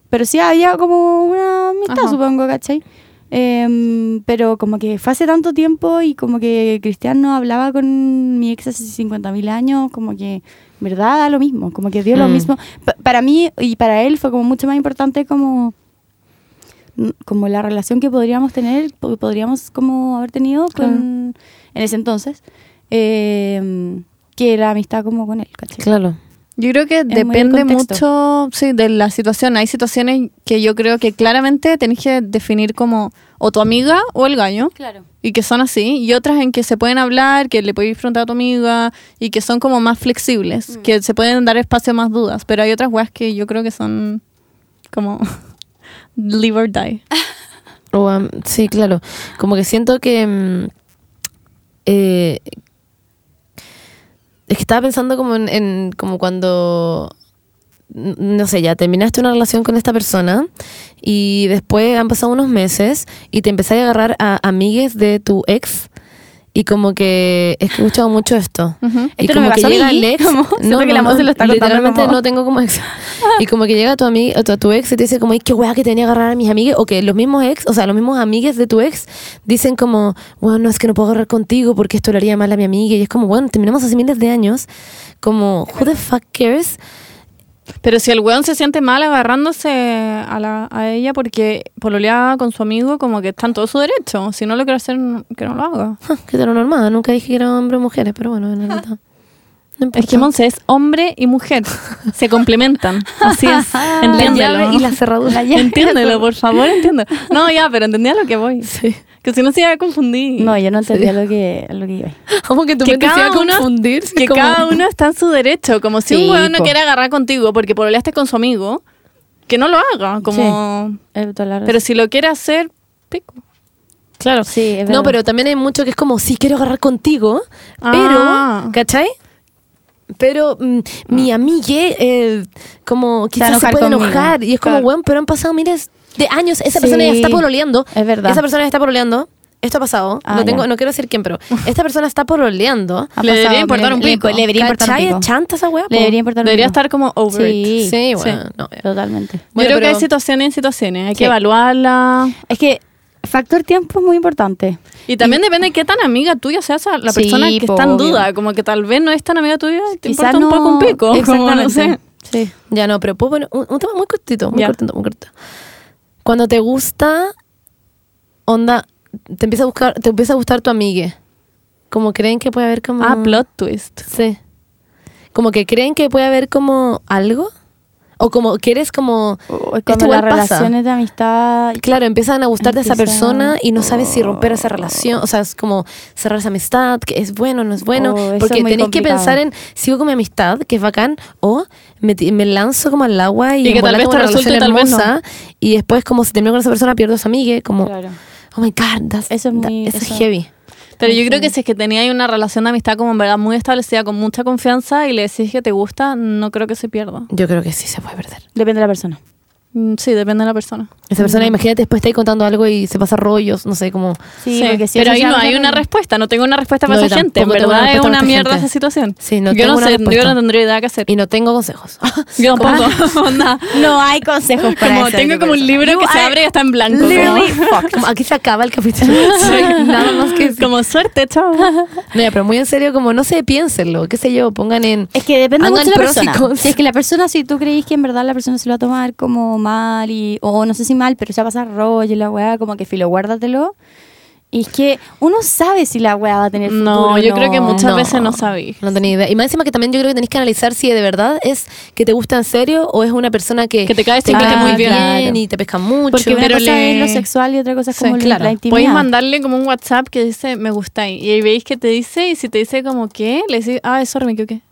pero sí había como una amistad, Ajá. supongo, ¿cachai? Em, pero como que fue hace tanto tiempo y como que Cristian no hablaba con mi ex hace 50.000 años, como que, verdad, da lo mismo, como que dio lo Mm. mismo. Pa- para mí y para él fue como mucho más importante como n- como la relación que podríamos tener, po- podríamos como haber tenido con, en ese entonces, eh, que la amistad como con él, ¿cachai? Claro. Yo creo que depende mucho sí, de la situación. Hay situaciones que yo creo que claramente tenés que definir como o tu amiga o el gallo. Claro. Y que son así. Y otras en que se pueden hablar, que le puedes preguntar a tu amiga y que son como más flexibles, que se pueden dar espacio a más dudas. Pero hay otras weas que yo creo que son como live or die. O, um, sí, claro. Como que siento que. mm, eh, es que estaba pensando como en, como cuando. No sé, ya terminaste una relación con esta persona y después han pasado unos meses y te empezaste a agarrar a amigues de tu ex y como que he escuchado mucho esto. Ujú. Y Esto no como me que llega el ex. como siento que la se lo está literalmente como- no tengo como ex. Y como que llega tu amiga, tu, tu ex y te dice como, qué weá que tenía que agarrar a mis amigues. O que los mismos ex, o sea, los mismos amigues de tu ex dicen como, bueno, es que no puedo agarrar contigo porque esto le haría mal a mi amiga. Y es como, bueno, terminamos hace miles de años. Como, who the fuck cares? Pero si el weón se siente mal agarrándose a, la, a ella porque pololeaba con su amigo, como que está en todo su derecho. Si no lo quiere hacer, que no lo haga. Que normal, nunca dije que eran hombres o mujeres, pero bueno, en realidad. No. Es que Monse es hombre y mujer. Se complementan. Así es. la Entiéndelo. llave y la cerradura. Entiéndelo, por favor, entiendo. No, ya, pero entendía lo que voy. Sí. Que si no se iba a confundir. No, yo no entendía lo que, lo que iba. Como que tu que cada a confundir. que como- cada uno está en su derecho. Como si Sí, un weón no quiere agarrar contigo porque pololeaste con su amigo, que no lo haga. Como... La Pero si lo quiere hacer, pico. Claro. Sí, es No, pero también hay mucho que es como, sí, quiero agarrar contigo, Ah. pero, ¿cachai? Pero mm, mi amigue, eh, como quizás se, puede conmigo. enojar. Y es como, Claro. bueno, pero han pasado miles de años. Esa Sí, persona ya está pololeando. es verdad. Esa persona ya está pololeando. Esto ha pasado. Ah, no, tengo, ya. no quiero decir quién, pero esta persona está pololeando. Ha Le debería importar un pico. Le debería importar un pico. Chanta esa weá. Le debería importar un Debería pico. estar como over it. Sí, Sí, bueno. no, eh. totalmente. Yo Bueno, creo que hay situaciones y situaciones. Hay Sí. que evaluarla. Es que factor tiempo es muy importante. Y también depende de qué tan amiga tuya sea esa- la Sí, persona que po, está en obvio. duda. Como que tal vez no es tan amiga tuya y te Quizás importa un no- poco un pico. Como no sé. Exactamente. Sí. Ya no, pero puedo poner un, un tema muy cortito, muy Ya. cortito, muy cortito. Cuando te gusta, onda, te empieza a buscar, te empieza a gustar tu amigue. Como creen que puede haber como. Ah, plot twist. Sí. Como que creen que puede haber como algo. O como que eres como. O- esto Como igual las pasa. relaciones de amistad. Claro, empiezan a gustarte esa Empieza- persona y no sabes si romper esa Oh. relación, o sea, es como cerrar esa amistad, que es bueno, no es bueno, Oh, eso porque es muy tenéis que complicado. pensar en sigo con mi amistad, que es bacán, o me, me lanzo como al agua y, Y que tal vez te resulte relación y tal vez no. hermosa, y después como si termino con esa persona pierdo a su amiga, como Claro. oh my god, that's- Eso es that- muy- eso es eso- heavy. Pero yo creo que si es que tenías una relación de amistad como en verdad muy establecida, con mucha confianza y le decís que te gusta, no creo que se pierda. Yo creo que sí se puede perder. Depende de la persona. Mm, Sí, depende de la persona. Esa persona, imagínate, después está ahí contando algo y se pasa rollos, no sé, como... Sí, Sí, porque si pero eso ahí no hay una respuesta, no tengo una respuesta para No, esa gente. En verdad es una mierda gente. esa situación. Sí, no yo tengo no una sé, yo no tendría idea qué hacer. Y no tengo consejos. Yo tampoco. No hay consejos para como ese tengo como un libro You que se abre y está en blanco. literally como- aquí se acaba el capítulo. Sí, Nada más que. Como suerte, chao. No, ya, pero muy en serio, como no sé, piénsenlo, qué sé yo, pongan en... Es que depende mucho de la persona. Si es que la persona, si tú creís que en verdad la persona se lo va a tomar como mal, y, o no sé si mal, pero se va a pasar rollo y la weá, como que filo, guárdatelo. Y es que uno sabe si la weá va a tener futuro. No, yo creo que muchas No. veces no sabí. No tenía idea. Y más encima que también yo creo que tenéis que analizar si de verdad es que te gusta en serio o es una persona que, Que te cae te simplemente cae muy bien. Claro. y te pesca mucho. Porque una pero cosa le- es lo sexual y otra cosa es Sí, como la- claro. la intimidad. Podéis mandarle como un WhatsApp que dice me gustáis. Y ahí veis que te dice, y si te dice como qué, le decís, ah, sorry, me equivoqué.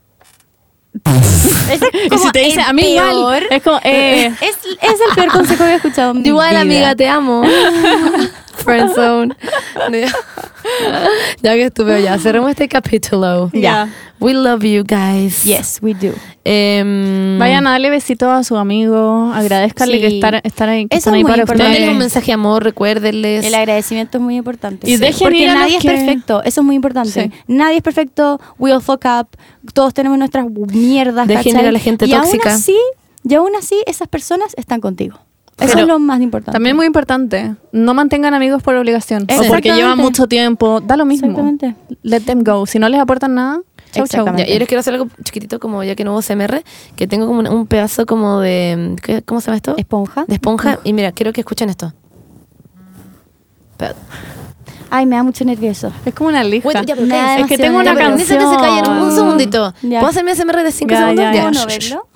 Es Y como si te dice, el a mí igual, es como, eh, Es, es el peor consejo que he escuchado en mi Igual, vida. amiga, te amo. Friendzone. ya que estuve ya, cerremos este capítulo. Ya. We love you guys. Yes, we do. Em, vayan a darle besitos a sus amigos, agradezcanle Sí. que estar, estar ahí, que Eso están es ahí muy para importante. Ustedes. un mensaje de amor, recuérdenles. El agradecimiento es muy importante. Y Sí. dejen Porque ir a los nadie es que- perfecto. Eso es muy importante. Sí. Nadie es perfecto. We all fuck up. Todos tenemos nuestras mierdas. Dejen ¿cachai? ir a la gente y tóxica. Aún así, y aún así, esas personas están contigo. Eso Pero es lo más importante. También muy importante, no mantengan amigos por obligación. O porque llevan mucho tiempo, da lo mismo. Exactamente. Let them go. Si no les aportan nada, chau, chau. Exactamente. Ya, yo les quiero hacer algo chiquitito, como ya que no hubo CMR, que tengo como un, un pedazo como de. ¿qué- ¿Cómo se llama esto? Esponja. De esponja. Y mira, quiero que escuchen esto. Pero- Ay, me da mucho nervioso. Es como una lija. Ya, pero cállense. es que tengo una Ya, pero canción. que se callen un segundito. Ya. ¿Puedo hacerme SMR de 5 Ya, segundos? ya, Ya. ¿Puedo no Shh, shh, verlo?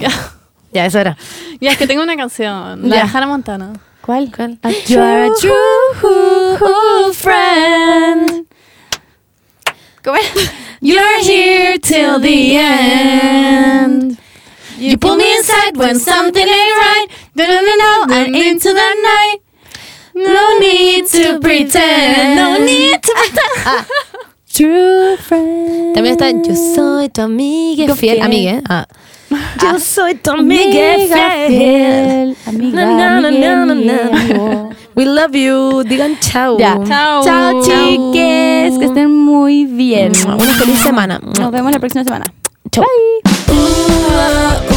Ya. Ya, eso era. Ya, es que tengo una canción. La Ya. de Hannah Montana. ¿Cuál? ¿Cuál? A You are a true friend. ¿Cómo era? You're here till the end. You pull me inside when something ain't right. No, no, no, no, and into the night. No need to pretend. No need to pretend. True friend. También está Yo soy tu amiga Yo fiel. fiel. Amiga, ah. Yo Yo soy tu Amiga fiel. Amiga, Na, na, amiga, na, na. We love you. Digan chao. Ya. Chao. Chao, chiques. Que estén muy bien. Una feliz semana. Nos vemos la próxima semana. Chao. Uh,